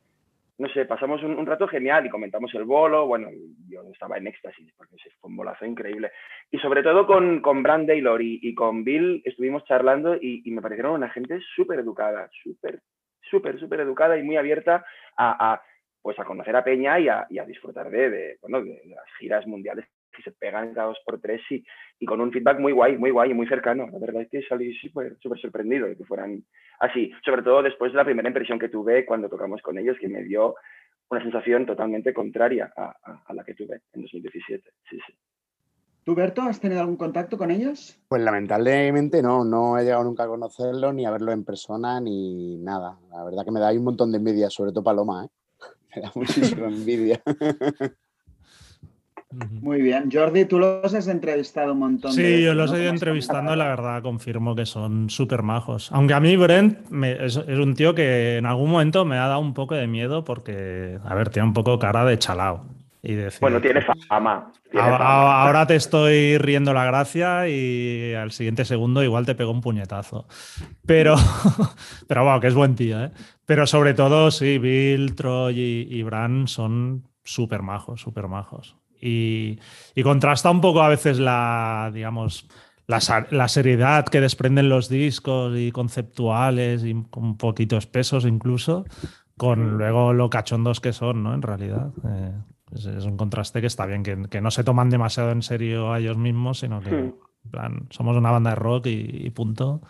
No sé, pasamos un, rato genial y comentamos el bolo. Bueno, yo estaba en éxtasis porque fue un bolazo increíble. Y sobre todo con, con Brand Taylor y, con Bill estuvimos charlando y, me parecieron una gente súper educada, súper, súper, súper educada y muy abierta a, pues a conocer a Peña y a, disfrutar de, de, bueno, de, las giras mundiales que se pegan cada dos por tres y, y con un feedback muy guay, muy guay y muy cercano. La verdad es que salí súper sorprendido de que fueran así, sobre todo después de la primera impresión que tuve cuando tocamos con ellos, que me dio una sensación totalmente contraria a, a, la que tuve en 2017. Sí, sí. ¿Tú, Berto, has tenido algún contacto con ellos? Pues lamentablemente no, no he llegado nunca a conocerlo, ni a verlo en persona, ni nada. La verdad que me da un montón de envidia, sobre todo Paloma, ¿eh? [laughs] Me da muchísima [laughs] envidia. [laughs] Muy bien. Jordi, tú los has entrevistado un montón. Sí, yo los he ido entrevistando y la verdad confirmo que son súper majos. Aunque a mí Brent es, un tío que en algún momento me ha dado un poco de miedo porque, a ver, tiene un poco cara de chalao. Y bueno, tiene fama. ahora, te estoy riendo la gracia y al siguiente segundo igual te pego un puñetazo. Pero, [laughs] pero bueno, que es buen tío, ¿eh? Pero sobre todo, sí, Bill, Troy y, y Bran son súper majos, súper majos. Y, contrasta un poco a veces la, digamos, la, seriedad que desprenden los discos y conceptuales y un poquito espesos incluso, con luego lo cachondos que son, ¿no? En realidad. Eh, es, un contraste que está bien, que, no se toman demasiado en serio a ellos mismos, sino que en plan, somos una banda de rock y, punto,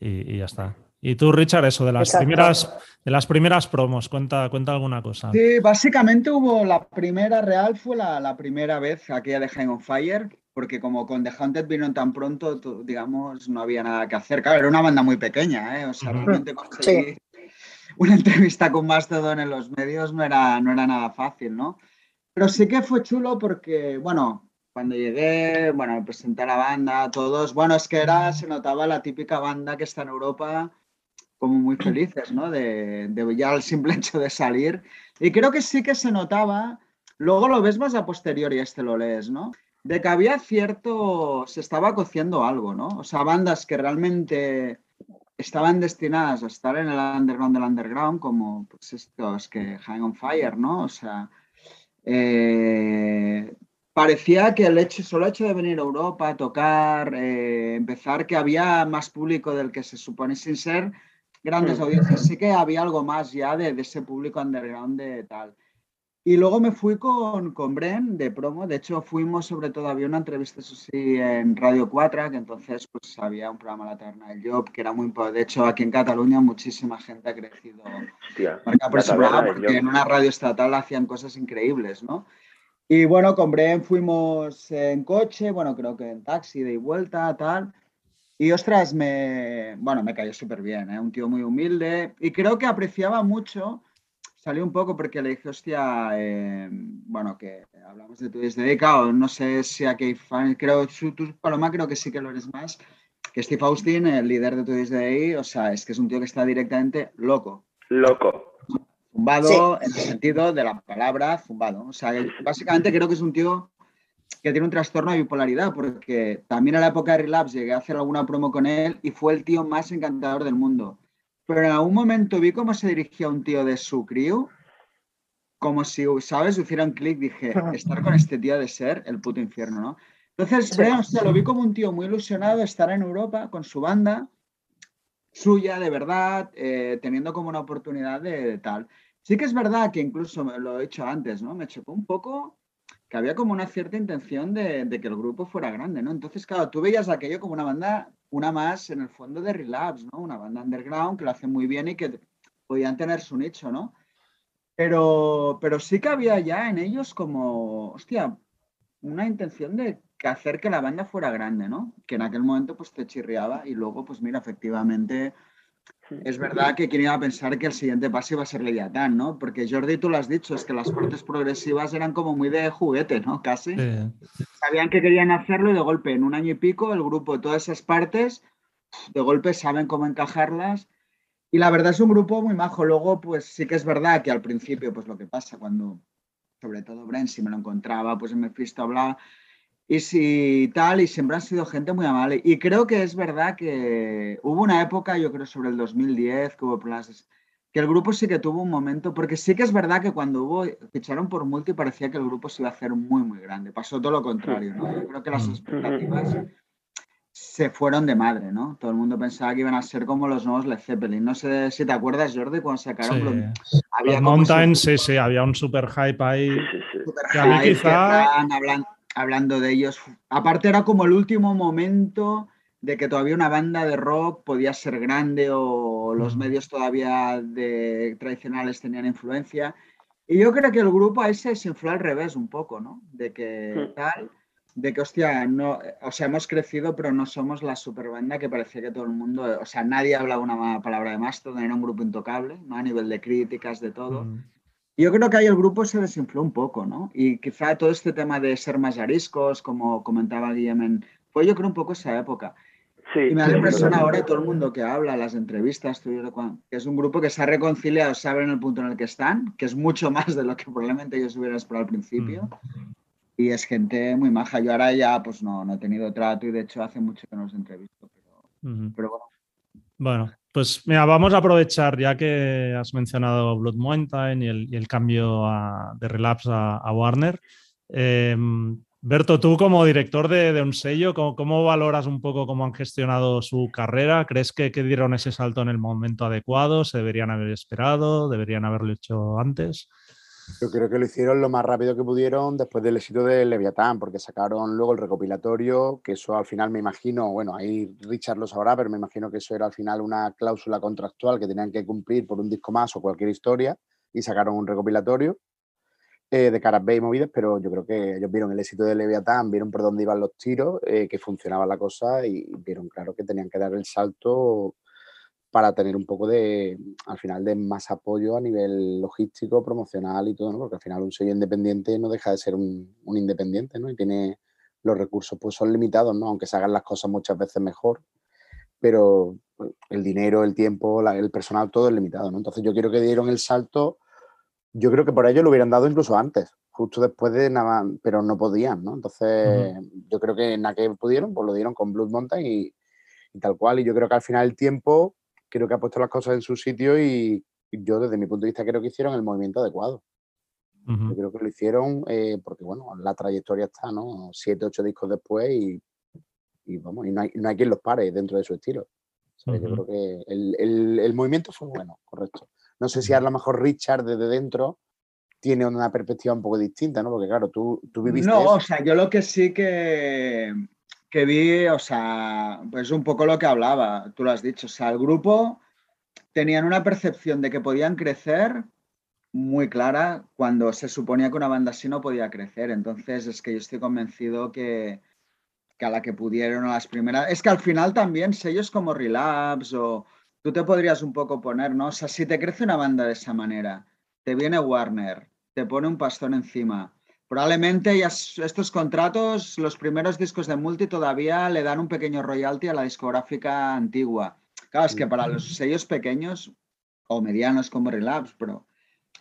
y, ya está. Y tú, Richard, eso de las primeras de las primeras promos, cuenta, cuenta alguna cosa. Sí, básicamente hubo la primera real, fue la, primera vez aquella de Hang on Fire, porque como con The Haunted vino tan pronto, digamos, no había nada que hacer. Claro, era una banda muy pequeña, ¿eh? O sea, realmente conseguir una entrevista con Mastodon en los medios no era, no era nada fácil, ¿no? Pero sí que fue chulo porque, bueno, cuando llegué, bueno, me presenté a la banda, todos, bueno, es que era, se notaba la típica banda que está en Europa como muy felices, ¿no? De, ya el simple [laughs] hecho de salir. Y creo que sí que se notaba, luego lo ves más a posteriori, este lo lees, ¿no? De que había cierto, se estaba cociendo algo, ¿no? O sea, bandas que realmente estaban destinadas a estar en el underground del underground, como pues estos que Hang on Fire, ¿no? O sea, eh, parecía que el hecho, solo hecho de venir a Europa, a tocar, eh, empezar, que había más público del que se supone sin ser grandes audiencias, sí que había algo más ya de, ese público underground de tal. Y luego me fui con, con Bren de promo, de hecho fuimos sobre todo, había una entrevista, eso sí, en Radio 4, que entonces pues había un programa La Terna del Job, que era muy de hecho aquí en Cataluña muchísima gente ha crecido marca por ese programa, porque en una radio estatal hacían cosas increíbles, ¿no? Y bueno, con Bren fuimos en coche, bueno, creo que en taxi de vuelta, tal. Y ostras, me, bueno, me cayó súper bien, ¿eh? un tío muy humilde y creo que apreciaba mucho, salió un poco porque le dije, hostia, eh, bueno, que hablamos de tu dedica o no sé si aquí fan, creo, tú, Paloma, creo que sí que lo eres más, que Steve Austin, el líder de tu ahí, o sea, es que es un tío que está directamente loco. Loco. Zumbado en el sentido de la palabra zumbado. O sea, básicamente creo que es un tío que tiene un trastorno de bipolaridad, porque también en la época de Relapse llegué a hacer alguna promo con él y fue el tío más encantador del mundo. Pero en algún momento vi cómo se dirigía un tío de su crío, como si, ¿sabes? Hiciera un clic, dije, [laughs] estar con este tío de ser el puto infierno, ¿no? Entonces, lo vi como un tío muy ilusionado de estar en Europa con su banda, suya de verdad, eh, teniendo como una oportunidad de, tal. Sí que es verdad que incluso lo he dicho antes, ¿no? Me chocó un poco que había como una cierta intención de, que el grupo fuera grande, ¿no? Entonces, claro, tú veías aquello como una banda, una más en el fondo de Relapse, ¿no? Una banda underground que lo hace muy bien y que podían tener su nicho, ¿no? Pero, pero sí que había ya en ellos como, hostia, una intención de hacer que la banda fuera grande, ¿no? Que en aquel momento pues te chirriaba y luego pues mira, efectivamente es verdad que quería pensar que el siguiente paso iba a ser Leviatán, ¿no? Porque Jordi, tú lo has dicho, es que las partes progresivas eran como muy de juguete, ¿no? Casi. Sabían que querían hacerlo y de golpe, en un año y pico, el grupo, todas esas partes, de golpe saben cómo encajarlas. Y la verdad es un grupo muy majo. Luego, pues sí que es verdad que al principio, pues lo que pasa cuando, sobre todo Bren, si me lo encontraba, pues en Mephisto hablaba y si tal, y siempre han sido gente muy amable. Y creo que es verdad que hubo una época, yo creo sobre el 2010, que hubo planes, que el grupo sí que tuvo un momento, porque sí que es verdad que cuando hubo, ficharon por multi parecía que el grupo se iba a hacer muy, muy grande. Pasó todo lo contrario, ¿no? Yo creo que las mm. expectativas se fueron de madre, ¿no? Todo el mundo pensaba que iban a ser como los nuevos Led Zeppelin. No sé si te acuerdas, Jordi, cuando sacaron sí. había Mountain, sí, sí, había un super hype ahí. Super hype, quizá... hablando, hablando de ellos. Aparte era como el último momento de que todavía una banda de rock podía ser grande o los medios todavía de, tradicionales tenían influencia. Y yo creo que el grupo ese se infló al revés un poco, ¿no? De que tal, de que, hostia, no, o sea, hemos crecido, pero no somos la super banda que parecía que todo el mundo, o sea, nadie hablaba una palabra de Mastodon, era un grupo intocable, ¿no? A nivel de críticas, de todo. Yo creo que ahí el grupo se desinfló un poco, ¿no? Y quizá todo este tema de ser más ariscos, como comentaba Guillem, fue yo creo un poco esa época. Sí, y me da la impresión ahora todo el mundo que habla, las entrevistas, que es un grupo que se ha reconciliado, saben el punto en el que están, que es mucho [laughs] más de lo que probablemente ellos hubieran esperado al principio. Mm. Y es gente muy maja. Yo ahora ya pues no, no he tenido trato y de hecho hace mucho que no los entrevisto. Pero, pero bueno. Bueno, pues mira, vamos a aprovechar ya que has mencionado Blood Mountain y el, cambio de Relapse a, Warner. Em, Berto, tú como director de, un sello, ¿cómo, valoras un poco cómo han gestionado su carrera? ¿Crees que, que, dieron ese salto en el momento adecuado? ¿Se deberían haber esperado? ¿Deberían haberlo hecho antes? Yo creo que lo hicieron lo más rápido que pudieron después del éxito de Leviatán, porque sacaron luego el recopilatorio, que eso al final me imagino, bueno, ahí Richard lo sabrá, pero me imagino que eso era al final una cláusula contractual que tenían que cumplir por un disco más o cualquier historia, y sacaron un recopilatorio eh, de caras B y movidas, pero yo creo que ellos vieron el éxito de Leviatán, vieron por dónde iban los tiros, eh, que funcionaba la cosa y vieron claro que tenían que dar el salto para tener un poco de, al final, de más apoyo a nivel logístico, promocional y todo, ¿no? Porque al final un sello independiente no deja de ser un, independiente, ¿no? Y tiene los recursos, pues son limitados, ¿no? Aunque se hagan las cosas muchas veces mejor, pero el dinero, el tiempo, el personal, todo es limitado, ¿no? Entonces yo quiero que dieron el salto, yo creo que por ello lo hubieran dado incluso antes, justo después de nada, pero no podían, ¿no? Entonces yo creo que en la que pudieron, pues lo dieron con Blood Mountain y, y tal cual, y yo creo que al final el tiempo creo que ha puesto las cosas en su sitio y yo desde mi punto de vista creo que hicieron el movimiento adecuado. Yo creo que lo hicieron eh, porque, bueno, la trayectoria está, ¿no? Siete, ocho discos después y, vamos, y no hay, no hay, quien los pare dentro de su estilo. Yo creo que el, movimiento fue bueno, correcto. No sé si a lo mejor Richard desde dentro tiene una perspectiva un poco distinta, ¿no? Porque claro, tú, tú viviste... No, o sea, yo lo que sí que, que vi, o sea, pues un poco lo que hablaba, tú lo has dicho, o sea, el grupo tenían una percepción de que podían crecer muy clara cuando se suponía que una banda así no podía crecer. Entonces es que yo estoy convencido que, que a la que pudieron a las primeras... Es que al final también sellos como Relapse o tú te podrías un poco poner, ¿no? O sea, si te crece una banda de esa manera, te viene Warner, te pone un pastón encima, Probablemente ya estos contratos, los primeros discos de Multi todavía le dan un pequeño royalty a la discográfica antigua. Claro, es que para los sellos pequeños o medianos como Relapse, pero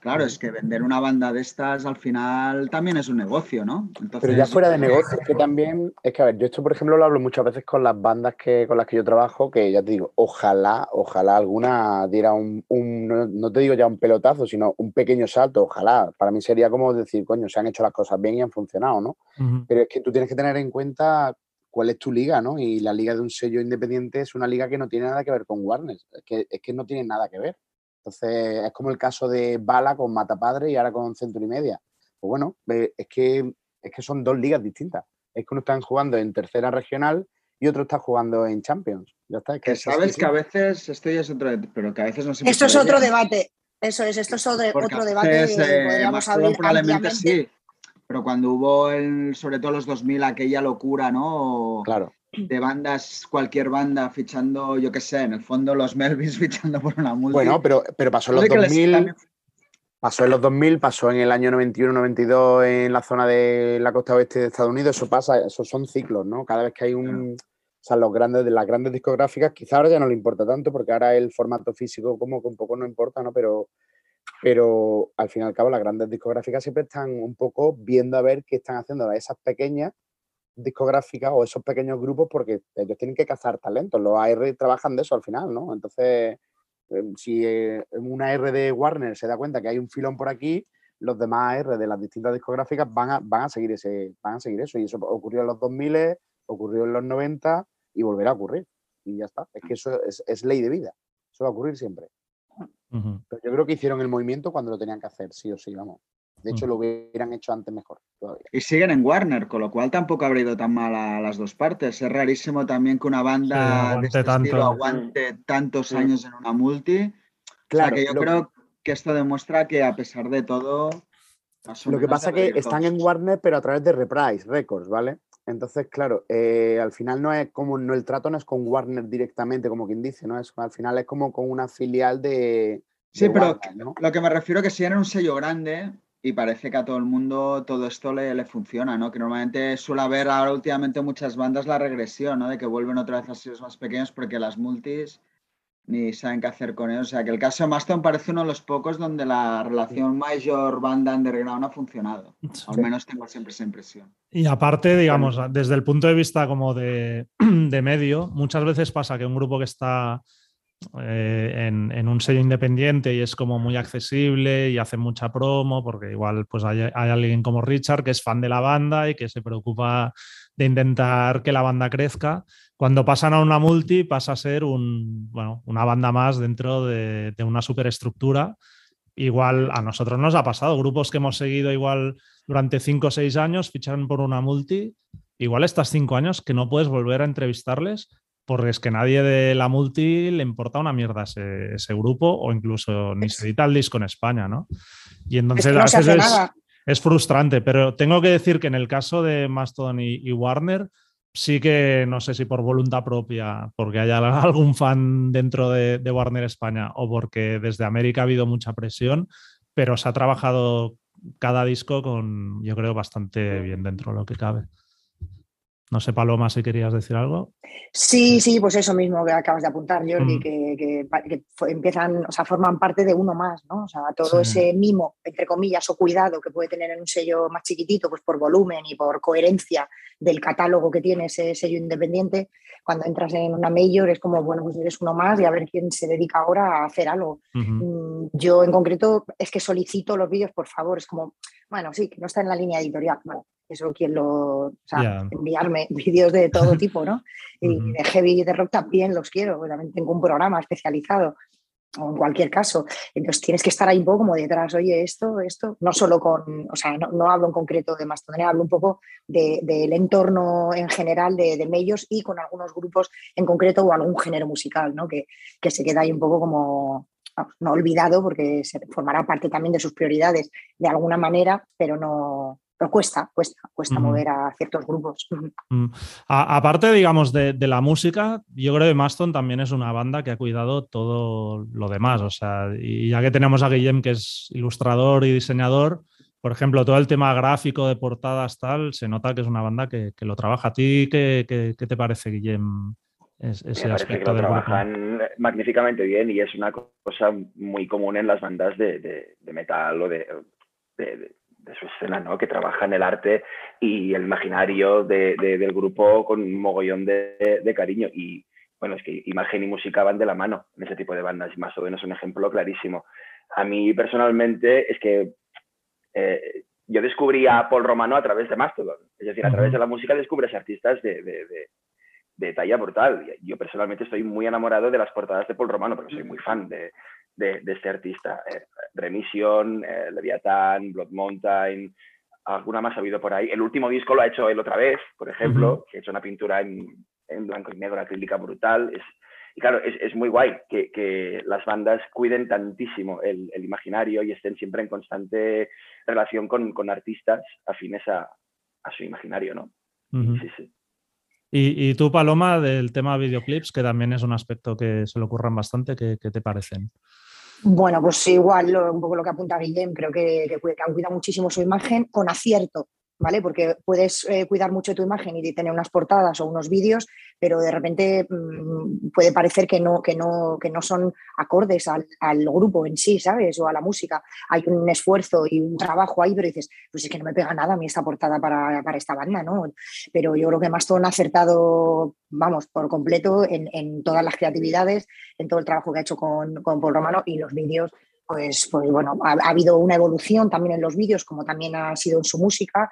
Claro, es que vender una banda de estas al final también es un negocio, ¿no? Pero ya fuera de negocio, es que también, es que a ver, yo esto por ejemplo lo hablo muchas veces con las bandas que, con las que yo trabajo, que ya te digo, ojalá, ojalá alguna diera un, no, te digo ya un pelotazo, sino un pequeño salto, ojalá. Para mí sería como decir, coño, se han hecho las cosas bien y han funcionado, ¿no? Pero es que tú tienes que tener en cuenta cuál es tu liga, ¿no? Y la liga de un sello independiente es una liga que no tiene nada que ver con Warner, es que, es que no tiene nada que ver. Entonces, es como el caso de Bala con Matapadre y ahora con Centro y Media. Pues bueno, es que, es que son dos ligas distintas. Es que uno está jugando en tercera regional y otro está jugando en Champions. Ya está. que, sabes que a veces, esto ya es otro, pero que a veces no se Esto es otro debate. Eso es, esto es otro, debate. Eh, podríamos hablar probablemente sí. Pero cuando hubo, el, sobre todo los 2000, aquella locura, ¿no? Claro de bandas, cualquier banda fichando, yo qué sé, en el fondo los Melvins [laughs] fichando por una multi. Bueno, pero, pero pasó en los 2000, pasó en los 2000, pasó en el año 91-92 en la zona de la costa oeste de Estados Unidos, eso pasa, esos son ciclos, ¿no? Cada vez que hay un... O sea, los grandes, de las grandes discográficas, quizá ahora ya no le importa tanto, porque ahora el formato físico como que un poco no importa, ¿no? Pero, pero al fin y al cabo las grandes discográficas siempre están un poco viendo a ver qué están haciendo esas pequeñas discográficas o esos pequeños grupos porque ellos tienen que cazar talentos. Los AR trabajan de eso al final, ¿no? Entonces, em, si eh, una R de Warner se da cuenta que hay un filón por aquí, los demás AR de las distintas discográficas van a, van a, seguir, ese, van a seguir eso. Y eso ocurrió en los 2000, ocurrió en los 90 y volverá a ocurrir. Y ya está. Es que eso es, ley de vida. Eso va a ocurrir siempre. Pero yo creo que hicieron el movimiento cuando lo tenían que hacer, sí o sí, vamos. De hecho, lo hubieran hecho antes mejor todavía. Y siguen en Warner, con lo cual tampoco habría ido tan mal a las dos partes. Es rarísimo también que una banda de este tanto. estilo aguante tantos años en una multi. Claro, que yo creo que esto demuestra que a pesar de todo. Lo que pasa es que están en Warner, pero a través de Reprise Records, ¿vale? Entonces, claro, eh, al final no es como, no, el trato no es con Warner directamente, como quien dice, ¿no? Es, al final es como con una filial de. Sí, pero lo que me refiero es que si en un sello grande, y parece que a todo el mundo todo esto le, funciona, ¿no? Que normalmente suele haber ahora últimamente muchas bandas la regresión, ¿no? De que vuelven otra vez a sitios más pequeños porque las multis ni saben qué hacer con ellos. O sea, que el caso de Maston parece uno de los pocos donde la relación mayor banda underground ha funcionado. Al menos tengo siempre esa impresión. Y aparte, digamos, desde el punto de vista como de, [clears throat] de medio, muchas veces pasa que un grupo que está eh, en, un sello independiente y es como muy accesible y hace mucha promo, porque igual pues hay, alguien como Richard que es fan de la banda y que se preocupa de intentar que la banda crezca. Cuando pasan a una multi pasa a ser un, bueno, una banda más dentro de, una superestructura. Igual a nosotros nos ha pasado, grupos que hemos seguido igual durante cinco o seis años fichan por una multi, igual estas cinco años que no puedes volver a entrevistarles porque es que nadie de la multi le importa una mierda ese, ese grupo o incluso ni se edita el disco en España, ¿no? Y entonces es, frustrante, pero tengo que decir que en el caso de Mastodon y, Warner, sí que no sé si por voluntad propia, porque haya [laughs] algún fan dentro de, de, Warner España o porque desde América ha habido mucha presión, pero se ha trabajado cada disco con, yo creo, bastante bien dentro de lo que cabe. No sé, Paloma, si querías decir algo. Sí, sí, pues eso mismo que acabas de apuntar, Jordi, mm. que, empiezan, o sea, forman parte de uno más, ¿no? O sea, todo ese mimo, entre comillas, o cuidado que puede tener en un sello más chiquitito, pues por volumen y por coherencia del catálogo que tiene ese sello independiente, cuando entras en una mayor es como, bueno, pues eres uno más y a ver quién se dedica ahora a hacer algo. Mm, yo en concreto es que solicito los vídeos, por favor, es como, bueno, sí, que no está en la línea editorial, bueno, eso quien lo, o sea, enviarme [laughs] vídeos de todo [laughs] tipo, ¿no? Y de heavy y de rock también los quiero, también tengo un programa especializado o en cualquier caso. Entonces tienes que estar ahí un poco como detrás, oye, esto, esto, no solo con, o sea, no, hablo en concreto de Mastodon, hablo un poco del entorno en general de, de medios y con algunos grupos en concreto o algún género musical, ¿no? Que, que se queda ahí un poco como, no olvidado porque se formará parte también de sus prioridades de alguna manera, pero no, cuesta, cuesta, cuesta mover a ciertos grupos. aparte, digamos, de, la música, yo creo que Maston también es una banda que ha cuidado todo lo demás. O sea, y ya que tenemos a Guillem, que es ilustrador y diseñador, por ejemplo, todo el tema gráfico de portadas, tal, se nota que es una banda que, lo trabaja. ¿A ti qué, te parece, Guillem? ese me parece que lo trabajan magníficamente bien y es una cosa muy común en las bandas de, metal o de, su escena, ¿no? Que trabajan el arte y el imaginario del grupo con un mogollón de, cariño. Y bueno, es que imagen y música van de la mano en ese tipo de bandas y más o menos un ejemplo clarísimo. A mí personalmente es que eh, yo descubrí a Paul Romano a través de Mastodon. Es decir, a través de la música descubres artistas de, de talla brutal. Yo personalmente estoy muy enamorado de las portadas de Paul Romano, porque soy muy fan de, de, este artista. Eh, Remission, eh, Leviathan, Blood Mountain, alguna más ha habido por ahí. El último disco lo ha hecho él otra vez, por ejemplo, que ha hecho una pintura en, en, blanco y negro acrílica brutal. Es, y claro, es, es muy guay que, que, las bandas cuiden tantísimo el, el, imaginario y estén siempre en constante relación con, con artistas afines a, a, su imaginario, ¿no? Sí, sí. Y, tú, Paloma, del tema videoclips, que también es un aspecto que se le ocurran bastante, ¿qué, te parecen? Bueno, pues igual, un poco lo que apunta Guillem, creo que, que, que han cuidado muchísimo su imagen con acierto, ¿vale? Porque puedes eh, cuidar mucho tu imagen y tener unas portadas o unos vídeos, pero de repente mm, puede parecer que no, que no, que no son acordes al, grupo en sí, ¿sabes? O a la música. Hay un esfuerzo y un trabajo ahí, pero dices, pues es que no me pega nada a mí esta portada para, esta banda, ¿no? Pero yo creo que Mastodon ha acertado, vamos, por completo en, todas las creatividades, en todo el trabajo que ha hecho con, con Paul Romano y los vídeos pues, pues bueno, ha, habido una evolución también en los vídeos, como también ha sido en su música.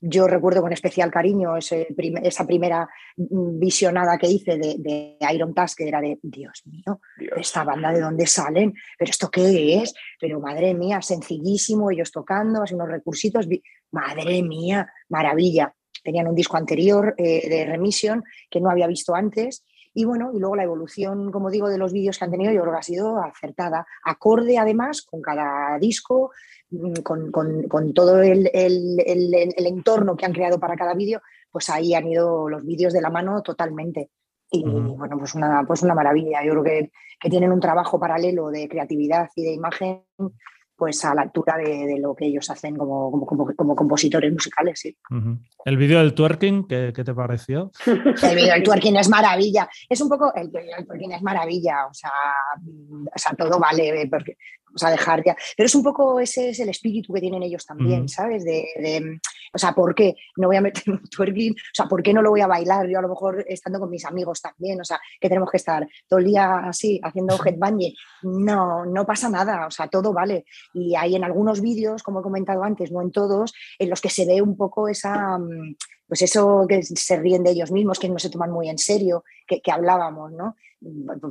Yo recuerdo con especial cariño esa primera visionada que hice de, Iron Task, que era de, Dios mío, esta banda de dónde salen, pero esto qué es, pero madre mía, sencillísimo, ellos tocando, haciendo unos recursitos, madre mía, maravilla. Tenían un disco anterior eh, de Remission que no había visto antes y bueno, y luego la evolución, como digo, de los vídeos que han tenido, yo creo que ha sido acertada, acorde además con cada disco, mm, con, todo el, entorno que han creado para cada vídeo, pues ahí han ido los vídeos de la mano totalmente. Y bueno, pues una, pues una maravilla. Yo creo que, que tienen un trabajo paralelo de creatividad y de imagen pues a la altura de, lo que ellos hacen como, como, compositores musicales. Sí. ¿El vídeo del twerking, ¿qué, te pareció? El vídeo del twerking es maravilla. Es un poco, el, el twerking es maravilla, o sea, o sea todo vale, porque vamos a dejar ya. Pero es un poco ese es el espíritu que tienen ellos también, ¿sabes? De, o sea, ¿por qué no voy a meter [laughs] un twerking? O sea, ¿por qué no lo voy a bailar? Yo a lo mejor estando con mis amigos también, o sea, que tenemos que estar todo el día así, haciendo headbanging. No, no pasa nada, o sea, todo vale. Y hay en algunos vídeos, como he comentado antes, no en todos, en los que se ve un poco esa pues eso que se ríen de ellos mismos, que no se toman muy en serio, que, hablábamos, ¿no?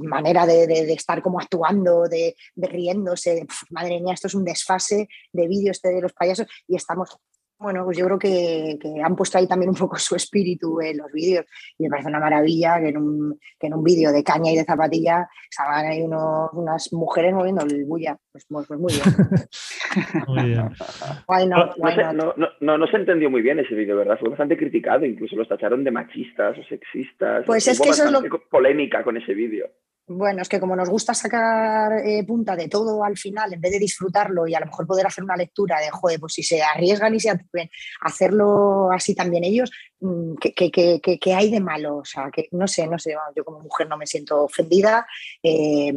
Manera de, estar como actuando, de, riéndose, madre mía, esto es un desfase de vídeo este de los payasos y estamos bueno, pues yo creo que, han puesto ahí también un poco su espíritu en los vídeos y me parece una maravilla que en un, que en un vídeo de caña y de zapatilla salgan ahí unas mujeres moviendo el bulla. Pues, pues, pues muy bien. [laughs] muy bien. [laughs] no, no, no, se entendió muy bien ese vídeo, ¿verdad? Fue bastante criticado, incluso los tacharon de machistas o sexistas. Pues es que eso es lo polémica con ese vídeo. Bueno, es que como nos gusta sacar eh, punta de todo al final, en vez de disfrutarlo y a lo mejor poder hacer una lectura de, joder, pues si se arriesgan y se atreven a hacerlo así también ellos, mm, ¿qué, hay de malo? O sea, que no sé, no sé, yo como mujer no me siento ofendida. Eh,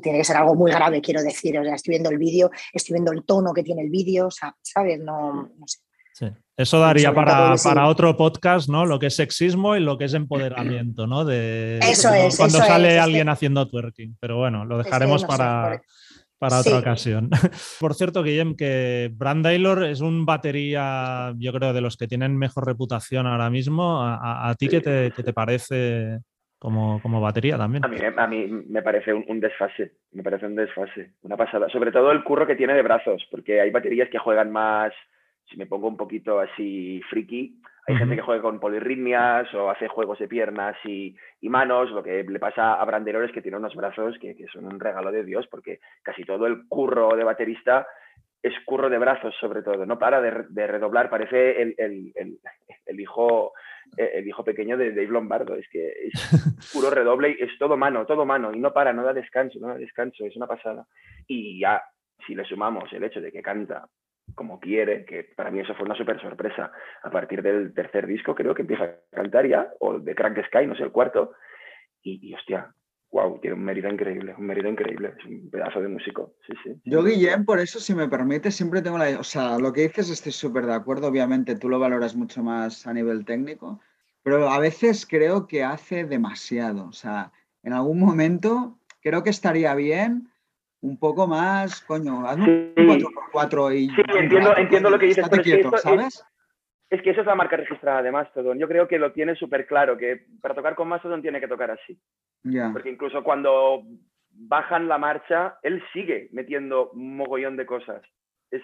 tiene que ser algo muy grave, quiero decir. O sea, estoy viendo el vídeo, estoy viendo el tono que tiene el vídeo, o sea, ¿sabes? No, no sé. Sí. Eso daría para, para, otro podcast, ¿no? Lo que es sexismo y lo que es [clears throat] empoderamiento, ¿no? De, eso es. Cuando sale alguien haciendo twerking. Pero bueno, lo dejaremos para, para otra ocasión. [laughs] Por cierto, Guillem, que Brand Taylor es un batería, yo creo, de los que tienen mejor reputación ahora mismo. ¿A, ti qué te, qué te parece como, como, batería también? A mí, a mí me parece un, un, desfase, me parece un desfase, una pasada. Sobre todo el curro que tiene de brazos, porque hay baterías que juegan más si me pongo un poquito así friki, hay gente que juega con polirritmias o hace juegos de piernas y, manos. Lo que le pasa a Brandelor es que tiene unos brazos que, son un regalo de Dios, porque casi todo el curro de baterista es curro de brazos, sobre todo. No para de, redoblar, parece el, hijo, el hijo pequeño de Dave Lombardo. Es que es puro [laughs] redoble y es todo mano, todo mano. Y no para, no da descanso, no da descanso. Es una pasada. Y ya, si le sumamos el hecho de que canta como quiere, que para mí eso fue una súper sorpresa. A partir del tercer disco creo que empieza a cantar ya, o de Crack the Sky, no sé, el cuarto, y, y hostia, wow, tiene un mérito increíble, un mérito increíble, es un pedazo de músico. Sí, sí. Yo, Guillem, por eso, si me permite, siempre tengo la... O sea, lo que dices estoy súper de acuerdo, obviamente tú lo valoras mucho más a nivel técnico, pero a veces creo que hace demasiado. O sea, en algún momento creo que estaría bien un poco más, coño, hazme un 4x4 y... Sí, entiendo, entiendo lo que dices, pero quieto, es que ¿sabes? Es, es, que eso es la marca registrada de Mastodon. Yo creo que lo tiene súper claro, que para tocar con Mastodon tiene que tocar así. Yeah. Porque incluso cuando bajan la marcha, él sigue metiendo un mogollón de cosas. Es,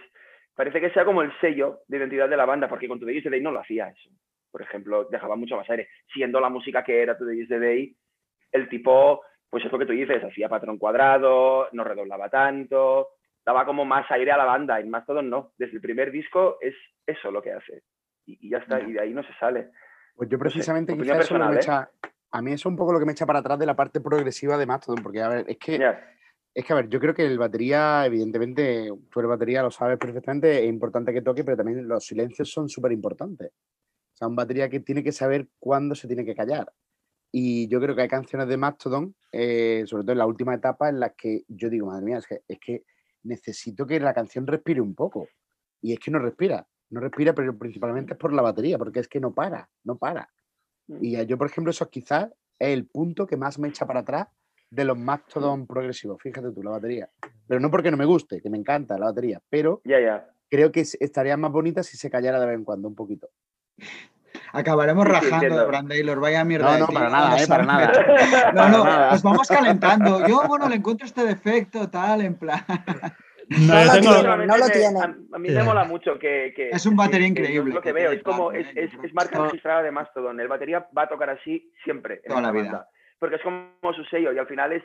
parece que sea como el sello de identidad de la banda, porque con Today's the Day no lo hacía eso. Por ejemplo, dejaba mucho más aire. Siendo la música que era Today's the Day, el tipo pues es lo que tú dices, hacía patrón cuadrado, no redoblaba tanto, daba como más aire a la banda, en Mastodon no. Desde el primer disco es eso lo que hace. Y, y ya está, y de ahí no se sale. Pues yo precisamente no sé, quizás eso me ¿eh? echa, a mí eso es un poco lo que me echa para atrás de la parte progresiva de Mastodon, porque a ver, es que Yeah. Es que, a ver, yo creo que el batería, evidentemente, tú eres batería, lo sabes perfectamente, es importante que toque, pero también los silencios son súper importantes. O sea, un batería que tiene que saber cuándo se tiene que callar. Y yo creo que hay canciones de Mastodon, eh, sobre todo en la última etapa, en las que yo digo, madre mía, es que, es que necesito que la canción respire un poco. Y es que no respira. No respira, pero principalmente es por la batería, porque es que no para, no para. Y yo, por ejemplo, eso quizás es el punto que más me echa para atrás de los Mastodon progresivos. Fíjate tú, la batería. Pero no porque no me guste, que me encanta la batería, pero creo que es- estaría más bonita si se callara de vez en cuando un poquito. Acabaremos Sí, sí, rajando de Brandaylor, vaya mierda. No, no, tío, para nada, eh, para nada. metido- [laughs] No, no, nada. nos vamos calentando. Yo, bueno, le encuentro este defecto, tal, en plan. [laughs] No, lo tengo- tiene. no lo tiene. A, a mí me mola mucho que... que- Es un batería que- que increíble, Lo que que veo es como... Es, es, es marca registrada de Mastodon. El batería va a tocar así siempre en Toda la vida. banda. Porque es como su sello y al final es...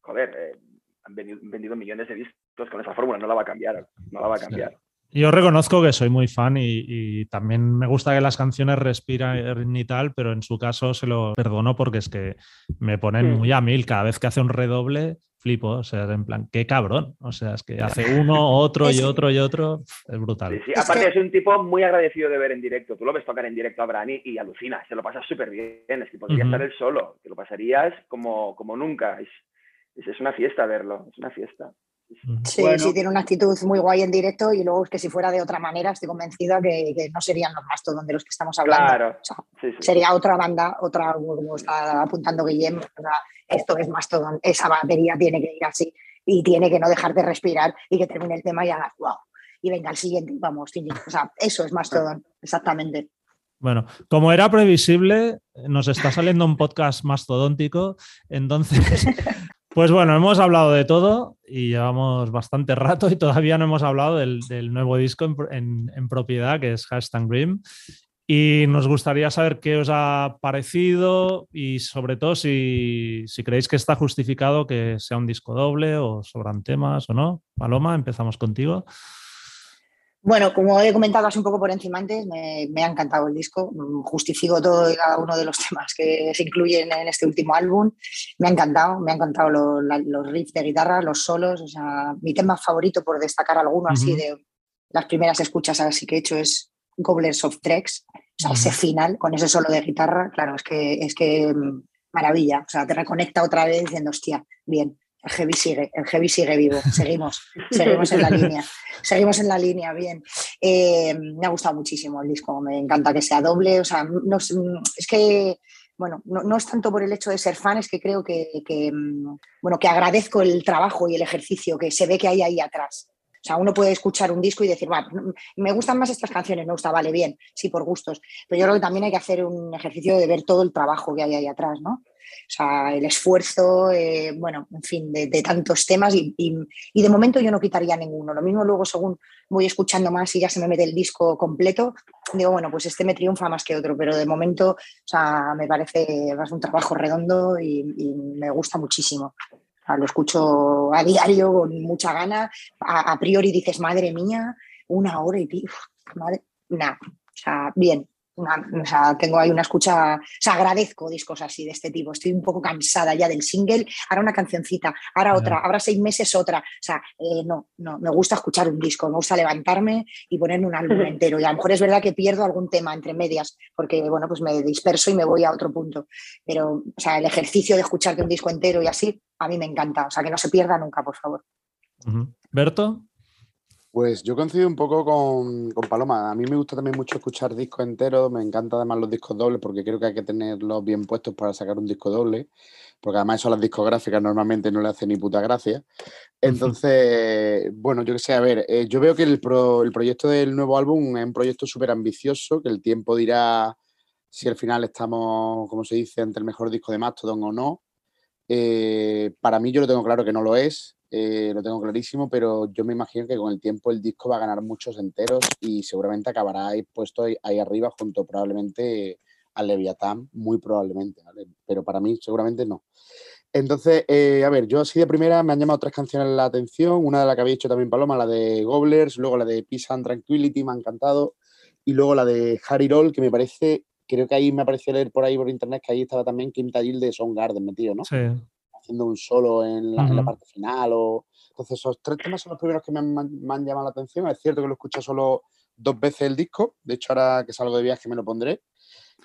Joder, eh, han vendido, vendido millones de discos con esa fórmula. No la va a cambiar. No la va a cambiar. Yo reconozco que soy muy fan y, y también me gusta que las canciones respiran y tal, pero en su caso se lo perdono porque es que me ponen Mm. muy a mil. Cada vez que hace un redoble, flipo. O sea, en plan, qué cabrón. O sea, es que hace uno, otro y [laughs] otro y otro. Es brutal. Sí, sí. Es Aparte que- es un tipo muy agradecido de ver en directo. Tú lo ves tocar en directo a Brani y alucinas, se lo pasas súper bien. Es que podría estar él solo, te lo pasarías como, como nunca. Es, es, es una fiesta verlo, es una fiesta. Sí, Bueno. sí, tiene una actitud muy guay en directo y luego es que si fuera de otra manera estoy convencida que, que no serían los Mastodon de los que estamos hablando. Claro. O sea, Sí, sí. sería otra banda, otra, como está apuntando Guillem, o sea, esto es Mastodon, esa batería tiene que ir así y tiene que no dejar de respirar y que termine el tema y hagas wow. Y venga, el siguiente, y vamos, o sea, eso es Mastodon, exactamente. Bueno, como era previsible, nos está saliendo un podcast mastodóntico, entonces, [laughs] pues bueno, hemos hablado de todo y llevamos bastante rato y todavía no hemos hablado del, del nuevo disco en, en- en propiedad, que es Hashtag Grim. Y nos gustaría saber qué os ha parecido y sobre todo si, si creéis que está justificado que sea un disco doble o sobran temas o no. Paloma, empezamos contigo. Bueno, como he comentado así un poco por encima antes, me, me ha encantado el disco. Mm, Justifico todo y cada uno de los [laughs] temas que se incluyen en este último álbum. Me ha encantado, me ha encantado lo- la- los riffs de guitarra, los solos. O sea, mi tema favorito, por destacar alguno así de las primeras escuchas así que he hecho, es Gobblers of Treks. O sea, ese final con ese solo de guitarra, claro, es que es que mm, maravilla. O sea, te reconecta otra vez diciendo, hostia, bien. El heavy sigue, el heavy sigue vivo. Seguimos, seguimos en la [laughs] línea. Seguimos en la línea, bien. Eh, me ha gustado muchísimo el disco, me encanta que sea doble. O sea, no, es- que, bueno, no, no es tanto por el hecho de ser fan, es que creo que, que, mm, bueno, que agradezco el trabajo y el ejercicio que se ve que hay ahí atrás. O sea, uno puede escuchar un disco y decir, va, me gustan más estas canciones, me gusta, vale, bien, sí, por gustos. Pero yo creo que también hay que hacer un ejercicio de ver todo el trabajo que hay ahí atrás, ¿no? O sea, el esfuerzo, eh, bueno, en fin, de, tantos temas y, y- y de momento yo no quitaría ninguno. Lo mismo luego según voy escuchando más y ya se me mete el disco completo, digo, bueno, pues este me triunfa más que otro, pero de momento, o sea, me parece es un trabajo redondo y, me gusta muchísimo. Lo escucho a diario con mucha gana. A, a priori dices, madre mía, una hora y pico, madre, nada, o sea, bien, o sea, tengo ahí una escucha, o sea, agradezco discos así de este tipo. Estoy un poco cansada ya del single, ahora una cancioncita, ahora otra, ahora seis meses otra. O sea, eh, no, no, me gusta escuchar un disco, me gusta levantarme y ponerme un álbum [laughs] entero. Y a lo mejor es verdad que pierdo algún tema entre medias, porque bueno, pues me disperso y me voy a otro punto. Pero, o sea, el ejercicio de escucharte un disco entero y así, a mí me encanta. O sea, que no se pierda nunca, por favor. Berto. Pues yo coincido un poco con, Paloma. A mí me gusta también mucho escuchar discos enteros. Me encanta además los discos dobles porque creo que hay que tenerlos bien puestos para sacar un disco doble. Porque además eso a las discográficas normalmente no le hace ni puta gracia. Entonces, bueno, yo que sé, a ver, eh, yo veo que el, el proyecto del nuevo álbum es un proyecto súper ambicioso, que el tiempo dirá si al final estamos, como se dice, entre el mejor disco de Mastodon o no. Eh, para mí yo lo tengo claro que no lo es. Eh, lo tengo clarísimo, pero yo me imagino que con el tiempo el disco va a ganar muchos enteros y seguramente acabará ahí puesto ahí, arriba junto probablemente al Leviatán, muy probablemente, pero para mí seguramente no. Entonces, eh, a ver, yo así de primera me han llamado tres canciones la atención, una de las que había dicho también Paloma, la de Gobblers, luego la de Peace and Tranquility, me ha encantado, y luego la de Harry Roll, que me parece, creo que ahí me pareció leer por ahí por internet que ahí estaba también Kim Tajil de Soundgarden metido, ¿no? Sí haciendo un solo en la, parte final. O... Entonces, esos tres temas son los primeros que me han, llamado la atención. Es cierto que lo escucho solo dos veces el disco. De hecho, ahora que salgo de viaje me lo pondré.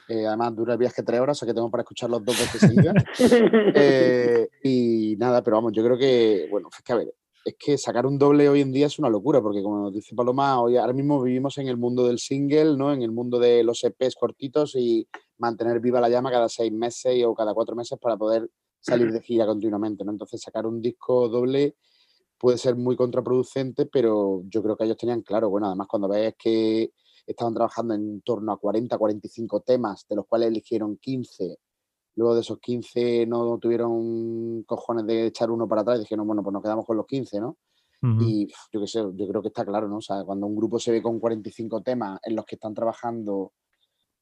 Eh, además, dura el viaje tres horas, o sea que tengo para escucharlos dos veces seguidas. [laughs] Eh, y nada, pero vamos, yo creo que, bueno, es que a ver, es que sacar un doble hoy en día es una locura, porque como dice Paloma, hoy ahora mismo vivimos en el mundo del single, ¿no? En el mundo de los EPs cortitos y mantener viva la llama cada seis meses o cada cuatro meses para poder salir de gira continuamente, ¿no? Entonces sacar un disco doble puede ser muy contraproducente, pero yo creo que ellos tenían claro, bueno, además cuando ves que estaban trabajando en torno a 40, 45 temas, de los cuales eligieron 15, luego de esos 15 no tuvieron cojones de echar uno para atrás, dijeron, bueno, pues nos quedamos con los 15, ¿no? Y yo qué sé, yo creo que está claro, ¿no? O sea, cuando un grupo se ve con 45 temas en los que están trabajando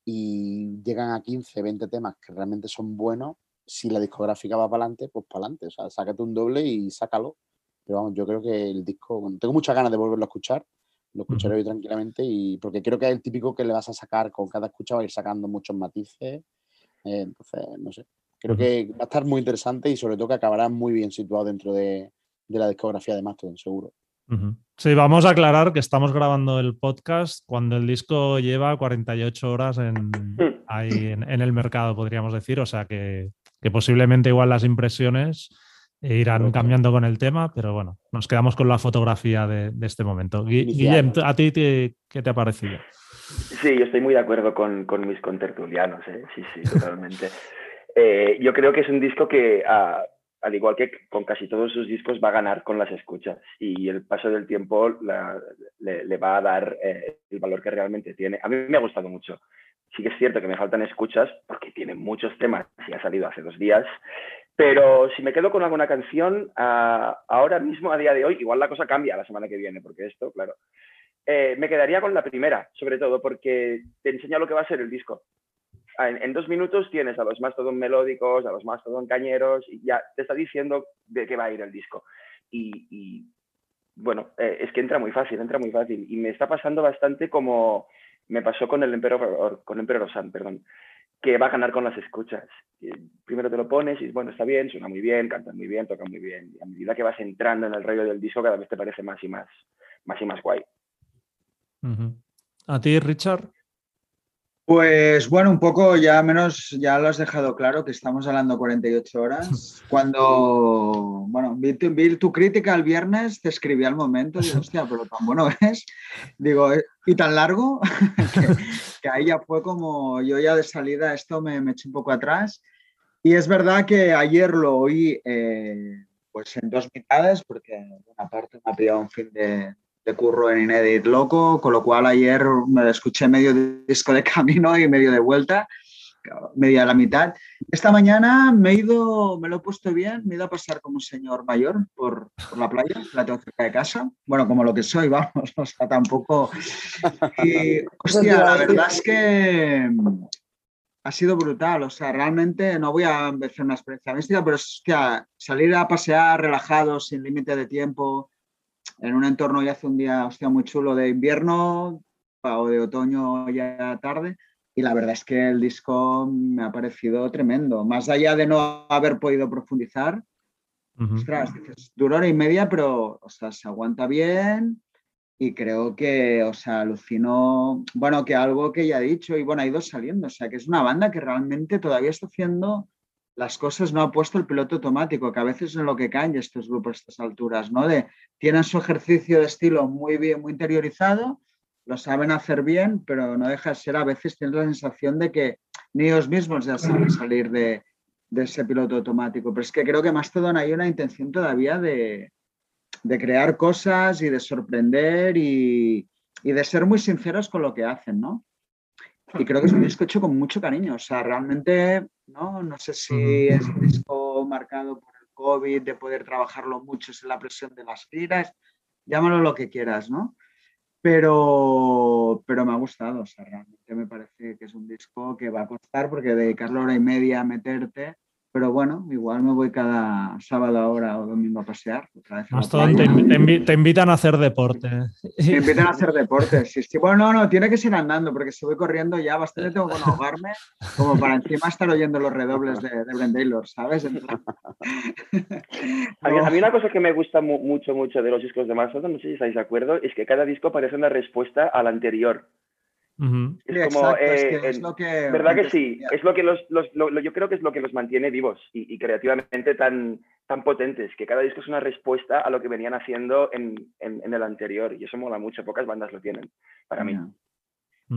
y llegan a 15, 20 temas que realmente son buenos, si la discográfica va para adelante, pues para adelante. O sea, sácate un doble y sácalo. Pero vamos, yo creo que el disco, bueno, tengo muchas ganas de volverlo a escuchar. Lo escucharé hoy tranquilamente y porque creo que es el típico que le vas a sacar con cada escucha, va a ir sacando muchos matices. Eh, entonces, no sé. Creo que va a estar muy interesante y sobre todo que acabará muy bien situado dentro de, la discografía de Mastodon, seguro. Sí, vamos a aclarar que estamos grabando el podcast cuando el disco lleva 48 horas en, ahí en, el mercado, podríamos decir. O sea que que posiblemente igual las impresiones irán cambiando con el tema, pero bueno, nos quedamos con la fotografía de, este momento. Guillem, ¿a ti qué te ha parecido? Sí, yo estoy muy de acuerdo con, mis contertulianos, ¿eh? sí, sí, totalmente. [laughs] Eh, yo creo que es un disco que, al igual que con casi todos sus discos, va a ganar con las escuchas y el paso del tiempo le, va a dar eh, el valor que realmente tiene. A mí me ha gustado mucho. Sí que es cierto que me faltan escuchas porque tiene muchos temas y ha salido hace dos días. Pero si me quedo con alguna canción, ahora mismo, a día de hoy, igual la cosa cambia la semana que viene, porque esto, claro, eh, me quedaría con la primera, sobre todo porque te enseña lo que va a ser el disco. En, dos minutos tienes a los más todos melódicos, a los más todos cañeros, y ya te está diciendo de qué va a ir el disco. Y, bueno, eh, es que entra muy fácil, entra muy fácil. Y me está pasando bastante como me pasó con el Emperor, con Emperor San, perdón, que va a ganar con las escuchas. Primero te lo pones y bueno, está bien, suena muy bien, canta muy bien, toca muy bien. Y a medida que vas entrando en el rollo del disco, cada vez te parece más y más, más y más guay. ¿A ti, Richard? Pues bueno, un poco ya menos, ya lo has dejado claro que estamos hablando 48 horas. [laughs] Cuando, bueno, vi tu, crítica el viernes, te escribí al momento, digo, hostia, pero tan bueno es. Digo, eh, y tan largo, [laughs] que, ahí ya fue como, yo ya de salida esto me, me eché un poco atrás. Y es verdad que ayer lo oí eh, pues en dos mitades, porque una parte me ha pillado un fin de, de curro en Inedit loco, con lo cual ayer me escuché medio disco de camino y medio de vuelta, media a la mitad. Esta mañana me he ido, me lo he puesto bien, me he ido a pasar como señor mayor por, por la playa, la tengo cerca de casa. Bueno, como lo que soy, [laughs] vamos, o sea, tampoco. Y, hostia, la verdad es que ha sido brutal. O sea, realmente no voy a hacer una experiencia mística, pero es que salir a pasear relajado, sin límite de tiempo, en un entorno y hace un día hostia, muy chulo de invierno o de otoño ya tarde, y la verdad es que el disco me ha parecido tremendo. Más allá de no haber podido profundizar, ostras, dices, dura hora y media, pero o sea, se aguanta bien y creo que, o sea, alucinó, bueno, que algo que ya he dicho y bueno, ha ido saliendo, o sea, que es una banda que realmente todavía está haciendo las cosas, no ha puesto el piloto automático, que a veces es lo que caen estos grupos a estas alturas, ¿no? De, tienen su ejercicio de estilo muy bien, muy interiorizado, lo saben hacer bien, pero no deja de ser, a veces tienes la sensación de que ni ellos mismos ya saben salir de, ese piloto automático. Pero es que creo que más todo hay una intención todavía de, crear cosas y de sorprender y, de ser muy sinceros con lo que hacen, ¿no? Y creo que es un disco hecho con mucho cariño. O sea, realmente, no, no sé si es un disco marcado por el COVID, de poder trabajarlo mucho en la presión de las giras, llámalo lo que quieras, ¿no? pero, pero me ha gustado, o sea, realmente me parece que es un disco que va a costar porque dedicarlo hora y media a meterte pero bueno, igual me voy cada sábado ahora o domingo a pasear. te, invitan a hacer deporte. Me invitan a hacer deporte, sí, sí. Bueno, no, no, tiene que ser andando, porque si voy corriendo ya bastante tengo que ahogarme, como para encima estar oyendo los redobles de, de Brent Taylor, ¿sabes? a, mí, una cosa que me gusta mucho, mucho de los discos de Mastodon, no sé si estáis de acuerdo, es que cada disco parece una respuesta al anterior. Es como, eh, lo que... ¿Verdad que sí? Es lo que los, yo creo que es lo que los mantiene vivos y, creativamente tan, tan potentes, que cada disco es una respuesta a lo que venían haciendo en, el anterior y eso mola mucho, pocas bandas lo tienen, para mí.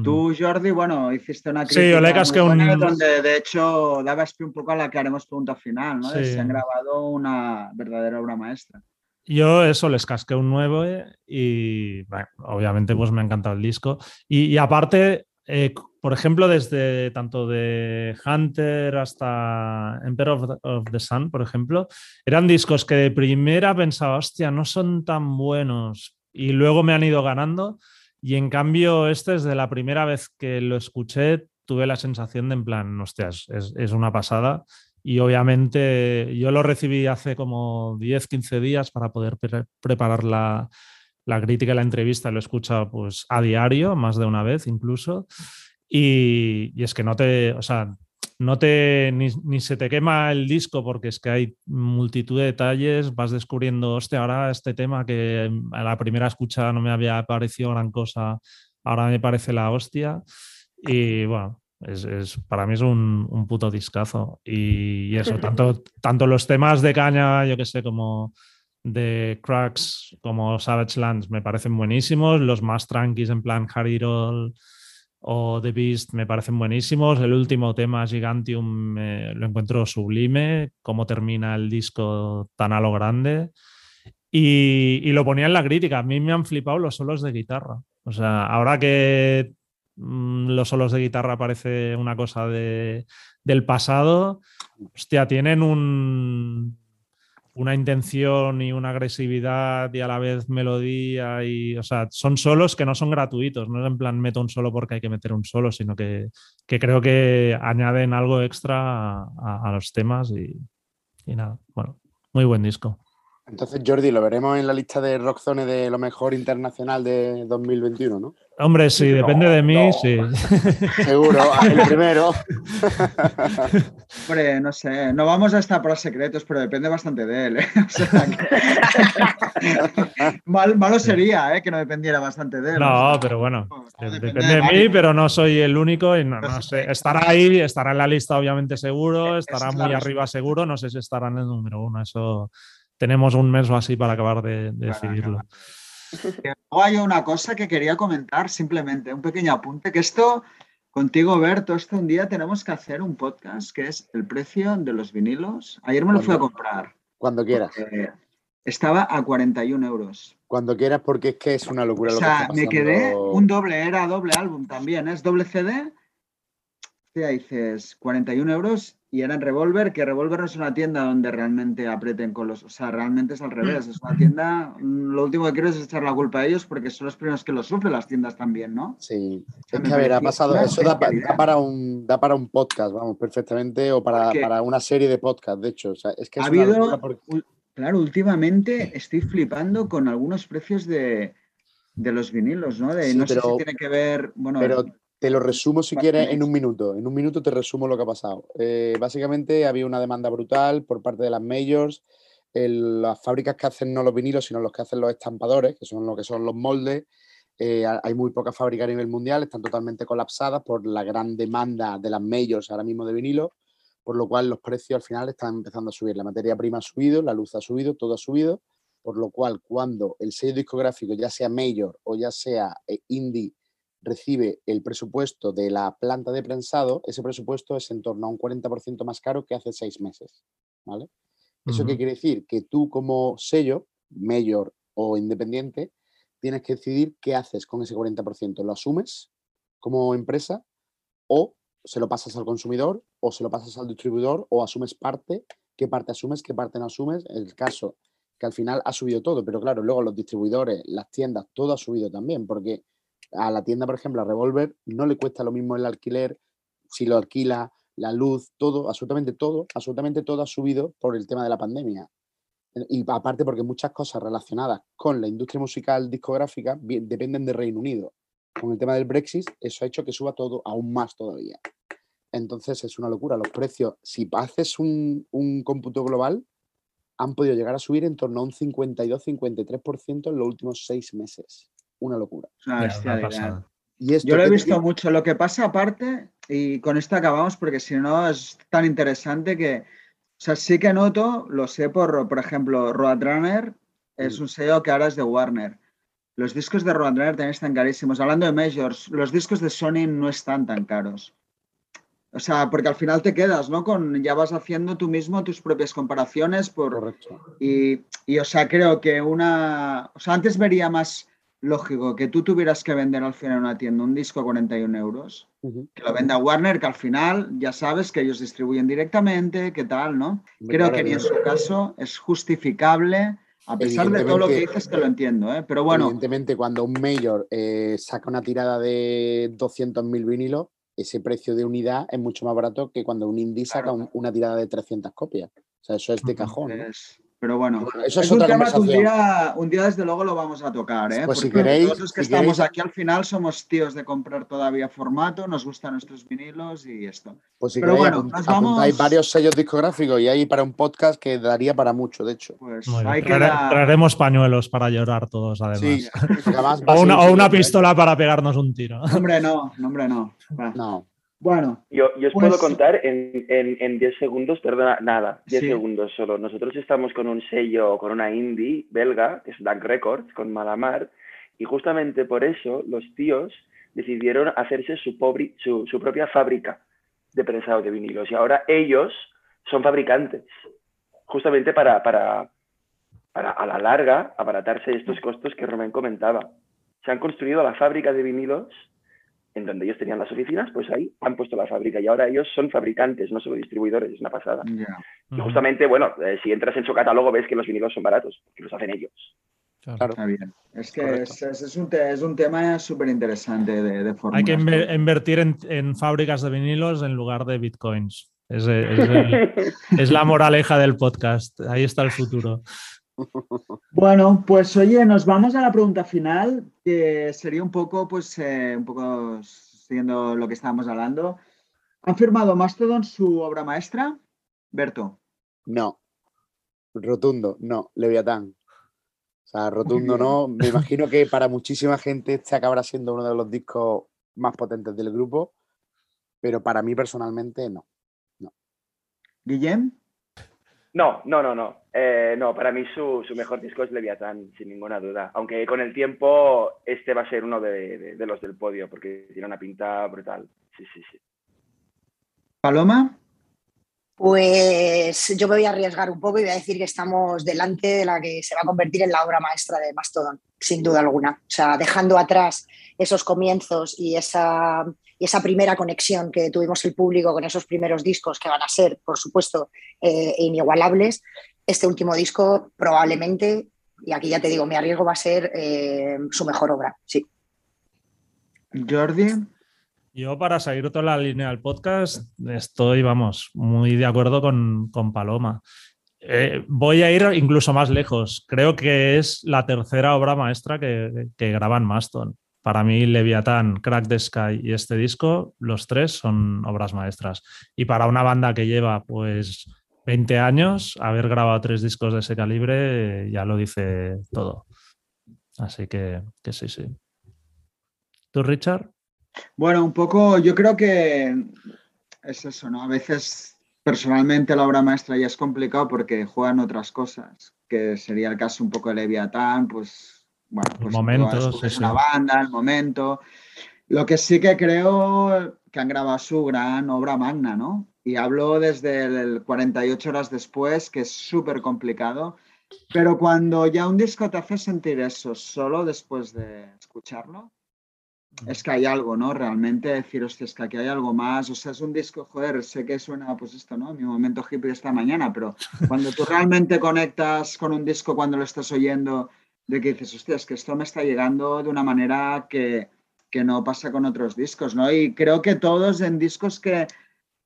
Tú, Jordi, bueno, hiciste una crítica sí, donde de hecho dabas un poco a la que haremos pregunta final, ¿no? Se han grabado una verdadera obra maestra. Yo eso les casqué un nuevo y obviamente pues me ha encantado el disco. Y, aparte, eh, por ejemplo, desde tanto de Hunter hasta Emperor of the, Sun, por ejemplo, eran discos que de primera pensaba, hostia, no son tan buenos y luego me han ido ganando. Y en cambio, este es de la primera vez que lo escuché, tuve la sensación de en plan, hostias, es, es una pasada y obviamente yo lo recibí hace como 10, 15 días para poder preparar la, crítica y la entrevista. Lo he escuchado pues, a diario, más de una vez incluso. Y, es que no te, o sea, no te, ni, se te quema el disco porque es que hay multitud de detalles, vas descubriendo, hostia, ahora este tema que a la primera escucha no me había parecido gran cosa, ahora me parece la hostia. Y bueno, es, para mí es un, puto discazo. Y, eso, [laughs] tanto, tanto los temas de caña, yo que sé, como de Cracks, como Savage Lands, me parecen buenísimos. Los más tranquis, en plan Harry Roll o The Beast, me parecen buenísimos. El último tema, Gigantium, lo encuentro sublime. Cómo termina el disco tan a lo grande. Y, y, lo ponía en la crítica. A mí me han flipado los solos de guitarra. O sea, ahora que los solos de guitarra parece una cosa de, del pasado. Hostia, tienen un, una intención y una agresividad y a la vez melodía o sea, son solos que no son gratuitos, no es en plan meto un solo porque hay que meter un solo, sino que, creo que añaden algo extra a, los temas y, y, nada, bueno, muy buen disco. Entonces, Jordi, lo veremos en la lista de Rockzone de lo mejor internacional de 2021, ¿no? Hombre, sí, depende de mí, sí. [laughs] [laughs] Seguro, el primero. Hombre, no sé, no vamos a estar por secretos, pero depende bastante de él. ¿eh? [laughs] malo sería ¿eh? que no dependiera bastante de él. No, pero bueno, depende, de, mí, pero no soy el único y no, sé. Estará ahí, estará en la lista, obviamente, seguro, estará muy arriba, seguro. No sé si estará en el número uno, eso tenemos un mes o así para acabar de, decidirlo. Luego hay una cosa que quería comentar simplemente, un pequeño apunte, que esto, contigo, Berto, esto un día tenemos que hacer un podcast que es el precio de los vinilos. Ayer me lo fui a comprar. Cuando quieras. Estaba a 41 euros. Cuando quieras, porque es que es una locura. O sea, me quedé un doble, era doble álbum también, es doble CD. Dices, 41 euros y era en Revolver, que Revolver no es una tienda donde realmente aprieten con los. O sea, realmente es al revés. Es una tienda. Lo último que quiero es echar la culpa a ellos porque son los primeros que lo sufren las tiendas también, ¿no? Sí. Es que, a ver, ha pasado. Eso da, para un, da para un podcast, vamos, perfectamente, o para, para una serie de podcast, de hecho. O sea, es que ha habido. Claro, últimamente estoy flipando con algunos precios de, de los vinilos, ¿no? De, no sé si tiene que ver. Bueno, pero Te lo resumo si quieres en un minuto. En un minuto te resumo lo que ha pasado. Eh, básicamente había una demanda brutal por parte de las majors, las fábricas que hacen no los vinilos, sino los que hacen los estampadores, que son lo que son los moldes. Eh, hay muy pocas fábricas a nivel mundial, están totalmente colapsadas por la gran demanda de las majors ahora mismo de vinilo, por lo cual los precios al final están empezando a subir. La materia prima ha subido, la luz ha subido, todo ha subido, por lo cual cuando el sello discográfico, ya sea major o ya sea eh, indie, recibe el presupuesto de la planta de prensado, ese presupuesto es en torno a un 40% más caro que hace seis meses. ¿vale? ¿Eso qué quiere decir? Que tú como sello, mayor o independiente, tienes que decidir qué haces con ese 40%. ¿Lo asumes como empresa o se lo pasas al consumidor o se lo pasas al distribuidor o asumes parte, qué parte asumes, qué parte no asumes? El caso que al final ha subido todo, pero claro, luego los distribuidores, las tiendas, todo ha subido también, porque a la tienda, por ejemplo, a Revolver, no le cuesta lo mismo el alquiler si lo alquila, la luz, todo, absolutamente todo, absolutamente todo ha subido por el tema de la pandemia. Y aparte porque muchas cosas relacionadas con la industria musical discográfica dependen de Reino Unido. Con el tema del Brexit, eso ha hecho que suba todo aún más todavía. Entonces es una locura. Los precios, si haces un, un cómputo global, han podido llegar a subir en torno a un 52-53% en los últimos seis meses. Una locura. Yo lo he visto mucho. Lo que pasa aparte, y con esto acabamos porque si no es tan interesante que, o sea, sí que noto, lo sé por, por ejemplo, Roadrunner es mm. un sello que ahora es de Warner. Los discos de Roadrunner también están carísimos. Hablando de Majors, los discos de Sony no están tan caros. O sea, porque al final te quedas, ¿no? Con, ya vas haciendo tú mismo tus propias comparaciones. Por, Correcto. Y, y, o sea, creo que una... O sea, antes vería más lógico que tú tuvieras que vender al final en una tienda un disco a 41 euros, que lo venda Warner, que al final ya sabes que ellos distribuyen directamente, qué tal, ¿no? Creo que ni en su caso es justificable, a pesar de todo lo que dices, que lo entiendo, ¿eh? Pero bueno. Evidentemente, cuando un mayor eh, saca una tirada de 200.000 vinilos, ese precio de unidad es mucho más barato que cuando un indie saca una tirada de 300 copias. O sea, eso es de cajón. Pero bueno, eso es, un tema que un día, un día desde luego lo vamos a tocar, ¿eh? Pues si queréis, todos los que estamos aquí al final somos tíos de comprar todavía formato, nos gustan nuestros vinilos y esto. Pues si Pero bueno, nos vamos... hay varios sellos discográficos y hay para un podcast que daría para mucho, de hecho. Pues hay que Traeremos pañuelos para llorar todos, además. Sí, [laughs] o, una, o una, pistola para pegarnos un tiro. Hombre, no, hombre, no. No. Bueno. Yo, os puedo pues contar en, en, 10 segundos, perdona, nada, 10 segundos solo. Nosotros estamos con un sello, con una indie belga, que es Dark Records, con Malamar, y justamente por eso los tíos decidieron hacerse su, su, propia fábrica de prensado de vinilos. Y ahora ellos son fabricantes, justamente para, para, para a la larga abaratarse estos costos que Romén comentaba. Se han construido la fábrica de vinilos en donde ellos tenían las oficinas, pues ahí han puesto la fábrica y ahora ellos son fabricantes, no solo distribuidores, es una pasada. Y justamente, bueno, eh, si entras en su catálogo ves que los vinilos son baratos, que los hacen ellos. Claro. Está bien. Es que es, un tema súper interesante de, de Hay que invertir en, fábricas de vinilos en lugar de bitcoins. Es, [laughs] es la moraleja del podcast. Ahí está el futuro. Bueno, pues oye, nos vamos a la pregunta final, que sería un poco, pues, eh, un poco siguiendo lo que estábamos hablando. ¿Han firmado Mastodon su obra maestra? Berto. No. Rotundo, no. Leviatán. O sea, rotundo no. Me imagino que para muchísima gente este acabará siendo uno de los discos más potentes del grupo, pero para mí personalmente no. no. Guillem. No, no, no, no. Eh, no, para mí su, mejor disco es Leviathan, sin ninguna duda. Aunque con el tiempo este va a ser uno de, los del podio, porque tiene una pinta brutal. Sí, sí, sí. Paloma. Pues yo me voy a arriesgar un poco y voy a decir que estamos delante de la que se va a convertir en la obra maestra de Mastodon, sin duda alguna. O sea, dejando atrás esos comienzos y esa primera conexión que tuvimos el público con esos primeros discos que van a ser, por supuesto, eh, inigualables, este último disco probablemente, y aquí ya te digo, me arriesgo, va a ser eh, su mejor obra, sí. Jordi. Yo, para seguir toda la línea del podcast, estoy, vamos, muy de acuerdo con, Paloma. Eh, voy a ir incluso más lejos. Creo que es la tercera obra maestra que, que graban Maston para mí Leviatán, Crack the Sky y este disco, los tres son obras maestras. Y para una banda que lleva pues 20 años, haber grabado tres discos de ese calibre ya lo dice todo. Así que, que sí, sí. ¿Tú, Richard? Bueno, un poco, yo creo que es eso, ¿no? A veces personalmente la obra maestra ya es complicado porque juegan otras cosas, que sería el caso un poco de Leviatán, pues bueno, pues momentos, es una banda, el momento. Lo que sí que creo que han grabado su gran obra magna, ¿no? Y hablo desde el 48 horas después, que es súper complicado, pero cuando ya un disco te hace sentir eso solo después de escucharlo, es que hay algo, ¿no? Realmente decir, hostia, es que aquí hay algo más. O sea, es un disco, joder, sé que suena, pues esto, ¿no? Mi momento hippie de esta mañana, pero [laughs] cuando tú realmente conectas con un disco cuando lo estás oyendo de que dices, hostia, es que esto me está llegando de una manera que, no pasa con otros discos, ¿no? Y creo que todos en discos que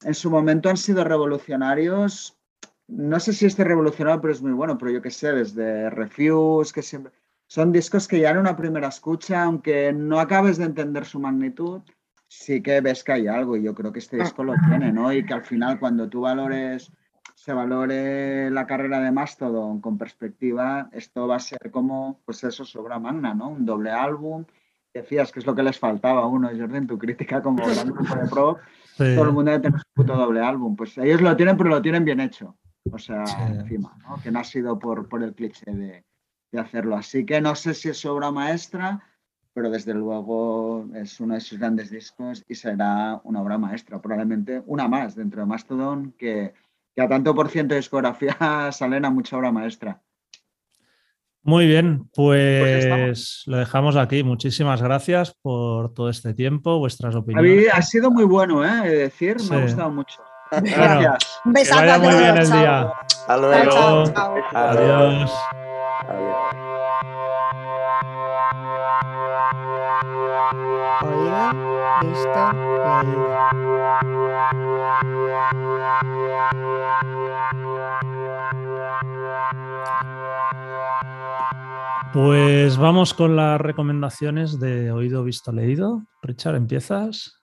en su momento han sido revolucionarios, no sé si este revolucionario, pero es muy bueno, pero yo qué sé, desde Refuse, que siempre... Son discos que ya en una primera escucha, aunque no acabes de entender su magnitud, sí que ves que hay algo y yo creo que este disco lo tiene, ¿no? Y que al final cuando tú valores se valore la carrera de Mastodon con perspectiva, esto va a ser como, pues eso, sobra magna, ¿no? Un doble álbum. Decías que es lo que les faltaba a uno, Jordan, tu crítica como gran grupo de pro. Todo el mundo debe tener su puto doble álbum. Pues ellos lo tienen, pero lo tienen bien hecho. O sea, encima, ¿no? Que no ha sido por, por el cliché de, de hacerlo. Así que no sé si es obra maestra, pero desde luego es uno de sus grandes discos y será una obra maestra, probablemente una más dentro de Mastodon que que a tanto por ciento de discografía [laughs] salen a mucha obra maestra. Muy bien, pues, pues lo dejamos aquí. Muchísimas gracias por todo este tiempo, vuestras opiniones. ha sido muy bueno, ¿eh? decir, me ha gustado mucho. Gracias. Un besazo. muy bien el día. Hasta luego. Adiós. Pues vamos con las recomendaciones de oído, visto, leído. Richard, ¿empiezas?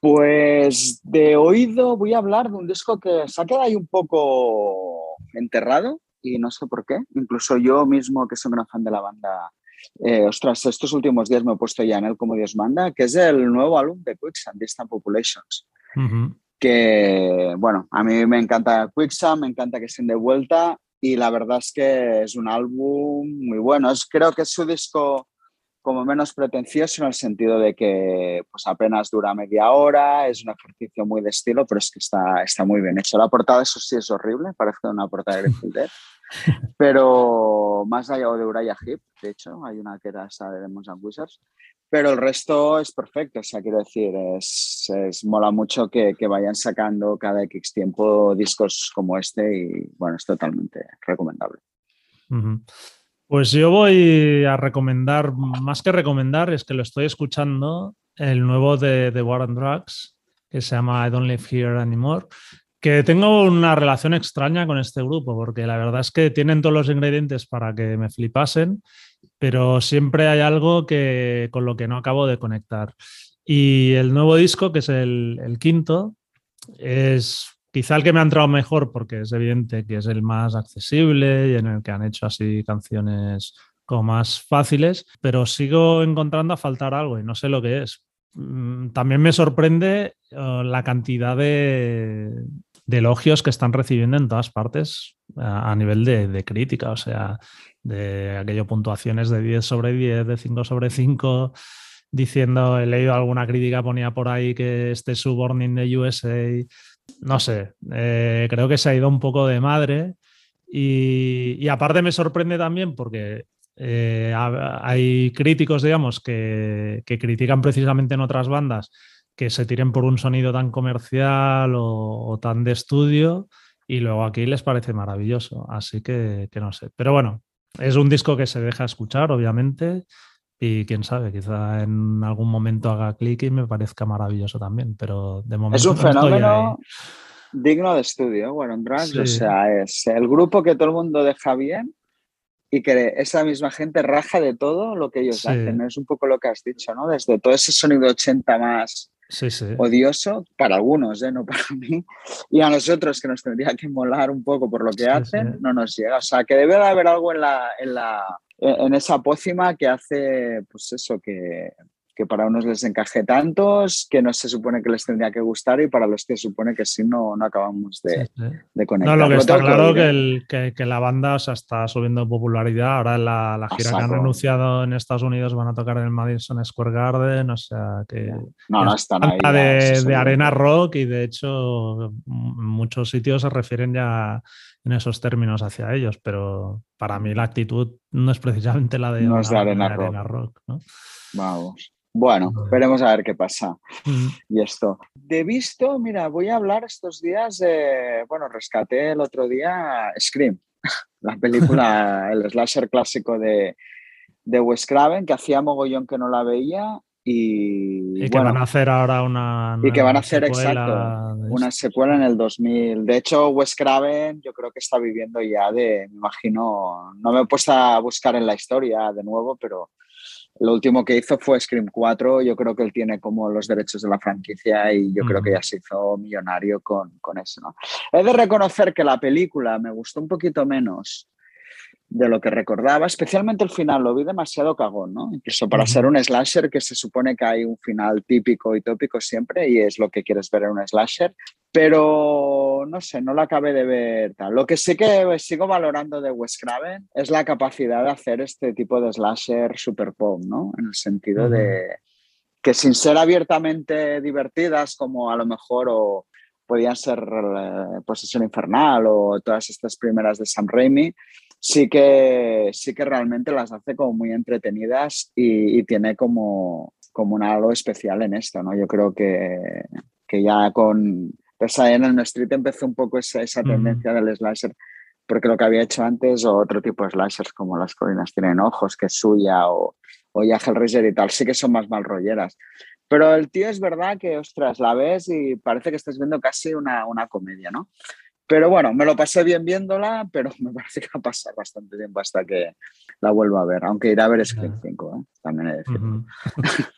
Pues de oído voy a hablar de un disco que se ha quedado ahí un poco enterrado y no sé por qué. Incluso yo mismo, que soy un fan de la banda, eh, ostras, estos últimos días me he puesto ya en él como Dios manda, que es el nuevo álbum de Quicksand, Distant Populations. Que, bueno, a mí me encanta Quicksand, me encanta que estén de vuelta y la verdad es que es un álbum muy bueno. Es, creo que es su disco como menos pretencioso en el sentido de que pues apenas dura media hora, es un ejercicio muy de estilo, pero es que está, está muy bien hecho. La portada, eso sí, es horrible, parece una portada de Grateful Dead, [laughs] pero más allá de Uriah Heep, de hecho, hay una que era esa de Demons and Wizards, pero el resto es perfecto, o sea, quiero decir, es, mola mucho que, vayan sacando cada X tiempo discos como este y bueno, es totalmente recomendable. Pues yo voy a recomendar, más que recomendar, es que lo estoy escuchando, el nuevo de, de War Drugs, que se llama I Don't Live Here Anymore, que tengo una relación extraña con este grupo, porque la verdad es que tienen todos los ingredientes para que me flipasen, pero siempre hay algo que, con lo que no acabo de conectar. Y el nuevo disco, que es el, quinto, es quizá el que me ha entrado mejor porque es evidente que es el más accesible y en el que han hecho así canciones como más fáciles, pero sigo encontrando a faltar algo y no sé lo que es. Mm, también me sorprende eh, la cantidad de, de elogios que están recibiendo en todas partes a, nivel de, crítica, o sea, de aquello puntuaciones de 10 sobre 10, de 5 sobre 5, diciendo, he leído alguna crítica, ponía por ahí que este suborning de USA, no sé, eh, creo que se ha ido un poco de madre y, aparte me sorprende también porque eh, hay críticos, digamos, que, que critican precisamente en otras bandas que se tiren por un sonido tan comercial o, tan de estudio y luego aquí les parece maravilloso. Así que, no sé. Pero bueno, es un disco que se deja escuchar, obviamente. Y quién sabe, quizá en algún momento haga clic y me parezca maravilloso también, pero de momento. Es un fenómeno digno de estudio, bueno, Drugs, o sea, es el grupo que todo el mundo deja bien y que esa misma gente raja de todo lo que ellos hacen. Es un poco lo que has dicho, ¿no? Desde todo ese sonido 80 más odioso, para algunos, ¿eh? no para [laughs] mí, y a nosotros que nos tendría que molar un poco por lo que hacen, no nos llega. O sea, que debe de haber algo en, la, en, la, en esa pócima que hace, pues eso, que, que para unos les encaje tantos que no se supone que les tendría que gustar y para los que se supone que sí no, no acabamos de, conectar. No, lo que está claro que, que, que, la banda o está subiendo popularidad. Ahora la, la gira que han anunciado en Estados Unidos van a tocar en el Madison Square Garden, o sea que... No, no están ahí. De, de arena rock y de hecho muchos sitios se refieren ya en esos términos hacia ellos, pero para mí la actitud no es precisamente la de, no es de arena, rock. Vamos. Bueno, veremos a ver qué pasa. Y esto. De visto, mira, voy a hablar estos días de. Bueno, rescaté el otro día Scream, [laughs] la película, [laughs] el slasher clásico de, de Wes Craven, que hacía mogollón que no la veía. Y, y que van a hacer ahora una. Y que van a hacer, exacto, una secuela en el 2000. De hecho, Wes Craven, yo creo que está viviendo ya de. Me imagino. No me he puesto a buscar en la historia de nuevo, pero lo último que hizo fue Scream 4. Yo creo que él tiene como los derechos de la franquicia y yo creo que ya se hizo millonario con, con eso. ¿no? He de reconocer que la película me gustó un poquito menos de lo que recordaba, especialmente el final, lo vi demasiado cagón, ¿no? Incluso para ser un slasher que se supone que hay un final típico y tópico siempre y es lo que quieres ver en un slasher, pero no sé, no la acabé de ver tal. Lo que sí que sigo valorando de Wes Craven es la capacidad de hacer este tipo de slasher super pop, ¿no? En el sentido de que sin ser abiertamente divertidas como a lo mejor o podían ser eh, Posesión Infernal o todas estas primeras de Sam Raimi, sí que, sí que realmente las hace como muy entretenidas y, tiene como, como un algo especial en esto, ¿no? Yo creo que, que ya con en el Street empezó un poco esa, esa tendencia del slasher, porque lo que había hecho antes, o otro tipo de slashers como Las colinas tienen ojos, que es suya, o, o ya Hellraiser y tal, sí que son más mal rolleras. Pero el tío es verdad que, ostras, la ves y parece que estás viendo casi una, una comedia, ¿no? Pero bueno, me lo pasé bien viéndola, pero [laughs] me parece que va a pasar bastante tiempo hasta que la vuelva a ver, aunque iré a ver Scream 5, ¿eh? también he de [laughs]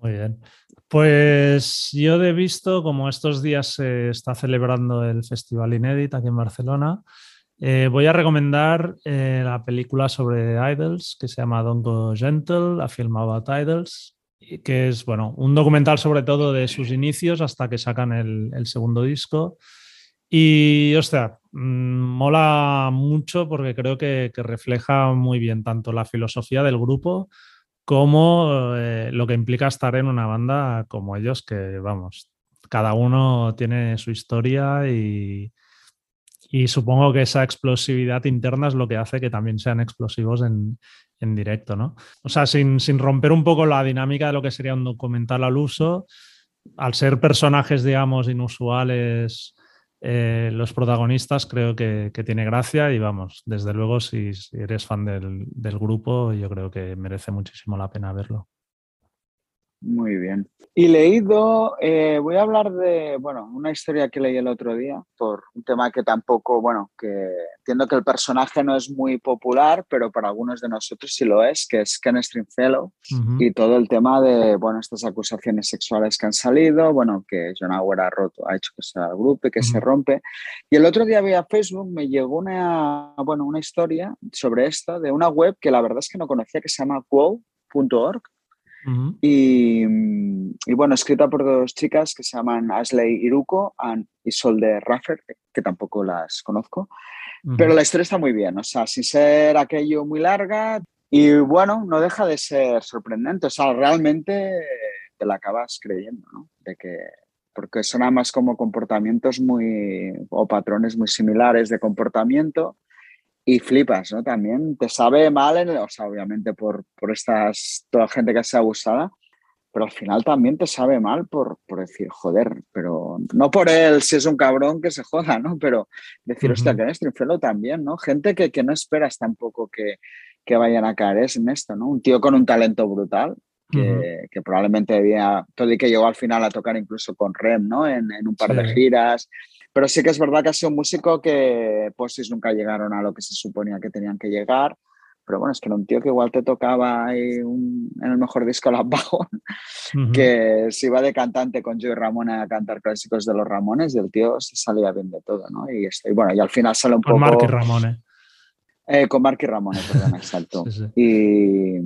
Muy bien. Pues yo he visto, como estos días se está celebrando el Festival Inédit aquí en Barcelona, eh, voy a recomendar eh, la película sobre Idols que se llama Don't Go Gentle, a film about Idols, que es bueno, un documental sobre todo de sus inicios hasta que sacan el, el segundo disco. Y, hostia, mm, mola mucho porque creo que, refleja muy bien tanto la filosofía del grupo como eh, lo que implica estar en una banda como ellos, que vamos, cada uno tiene su historia y, y supongo que esa explosividad interna es lo que hace que también sean explosivos en, en directo, ¿no? O sea, sin, sin romper un poco la dinámica de lo que sería un documental al uso, al ser personajes, digamos, inusuales eh, los protagonistas creo que, tiene gracia y vamos, desde luego si, eres fan del, del, grupo yo creo que merece muchísimo la pena verlo. Muy bien. Y leído, eh, voy a hablar de, bueno, una historia que leí el otro día, por un tema que tampoco, bueno, que entiendo que el personaje no es muy popular, pero para algunos de nosotros sí lo es, que es Ken Stringfellow, y todo el tema de, bueno, estas acusaciones sexuales que han salido, bueno, que John Howard ha roto, ha hecho que se agrupe, que se rompe. Y el otro día vía Facebook me llegó una, bueno, una historia sobre esta, de una web que la verdad es que no conocía, que se llama quo.org, y, bueno, escrita por dos chicas que se llaman Ashley Iruko y Solde Raffer, que tampoco las conozco. Pero la historia está muy bien, o sea, sin ser aquello muy larga. Y bueno, no deja de ser sorprendente, o sea, realmente te la acabas creyendo, ¿no? De que, porque son además como comportamientos muy, o patrones muy similares de comportamiento y flipas, ¿no? También te sabe mal, en o sea, obviamente por, por estas, toda gente que sea abusada, pero al final también te sabe mal por, por, decir, joder, pero no por él si es un cabrón que se joda, ¿no? Pero decir, hostia, que es Trinfelo también, ¿no? Gente que, que no esperas tampoco que, que, vayan a caer en esto, ¿no? Un tío con un talento brutal, que, que, probablemente debía, todo y que llegó al final a tocar incluso con Rem, ¿no? En, en un par de giras, pero sí que es verdad que ha sido un músico que pues nunca llegaron a lo que se suponía que tenían que llegar. pero bueno, es que era un tío que igual te tocaba en el mejor disco las bajo, que se iba de cantante con Joey Ramón a cantar clásicos de los Ramones y el tío se salía bien de todo, ¿no? Y, este, bueno, y al final sale un con poco... Mark y Ramone. Eh, con Mark y Ramone, perdón, exacto. [laughs] Y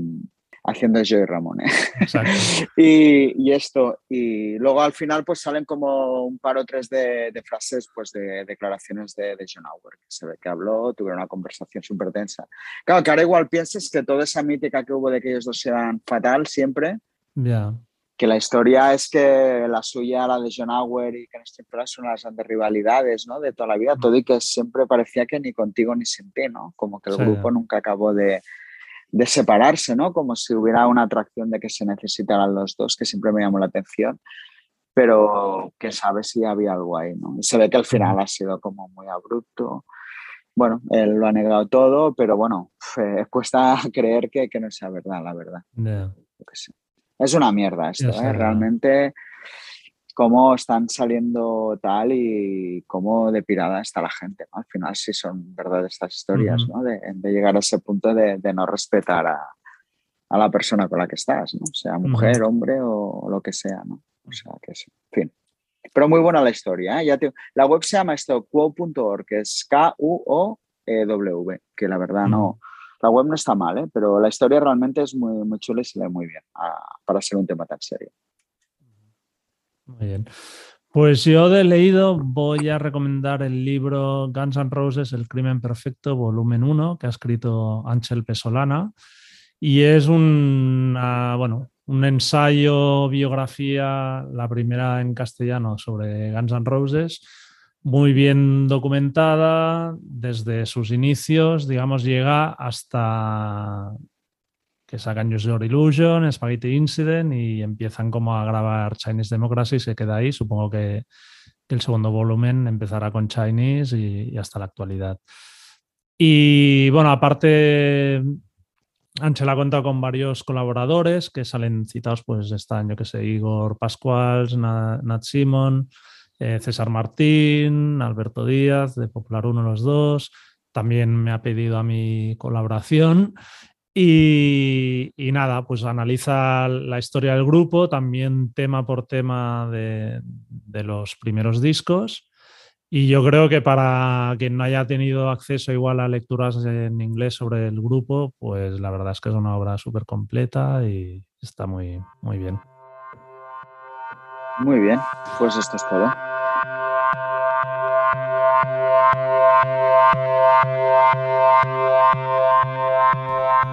haciendo Joey Ramone. [laughs] y, y, esto, y luego al final pues salen como un par o tres de, frases, pues de declaraciones de, de, John Auer, que se ve que habló, tuvieron una conversación súper tensa. Claro, que ahora igual pienses que toda esa mítica que hubo de que ellos dos eran fatal siempre, ya que la historia es que la suya, la de John Auer y Ken Stempler son las grandes rivalidades, ¿no? De toda la vida, todo y que siempre parecía que ni contigo ni sin ti, ¿no? Como que el grupo nunca acabó de, de separarse, ¿no? Como si hubiera una atracción de que se necesitaran los dos, que siempre me llamó la atención, pero que sabe si había algo ahí, ¿no? se ve que al final ha sido como muy abrupto. Bueno, él lo ha negado todo, pero bueno, cuesta [laughs] creer que, que, no sea verdad, la verdad. Es una mierda esto, ¿eh? Realmente cómo están saliendo tal y cómo de pirada está la gente. Al final sí son verdad estas historias, ¿no? de, llegar a ese punto de, no respetar a, la persona con la que estás, ¿no? sea mujer, hombre o, lo que sea. ¿no? O sea, que sí. En fin. Pero muy buena la historia. ¿eh? Ya la web se llama esto, quo.org, que es K-U-O-W, que la verdad no... La web no está mal, ¿eh? pero la historia realmente es muy, muy chula y se lee muy bien ah, para ser un tema tan serio. Muy bien. Pues yo de leído voy a recomendar el libro Guns N' Roses, El crimen perfecto, volumen 1, que ha escrito Ángel Pesolana. Y es un, bueno, un ensayo, biografía, la primera en castellano sobre Guns N' Roses, muy bien documentada desde sus inicios, digamos, llega hasta que sacan Use Your Illusion, Spaghetti Incident y empiezan como a grabar Chinese Democracy se queda ahí. Supongo que, el segundo volumen empezará con Chinese y, hasta la actualidad. Y bueno, aparte, Ángel ha contado con varios colaboradores que salen citados, pues están, yo que sé, Igor Pascual, Nat Simon, eh, César Martín, Alberto Díaz, de Popular Uno los dos. También me ha pedido a mi colaboración. Y, nada, pues analiza la historia del grupo, también tema por tema de, los primeros discos. Y yo creo que para quien no haya tenido acceso igual a lecturas en inglés sobre el grupo, pues la verdad es que es una obra súper completa y está muy, muy bien. Muy bien, pues esto es todo.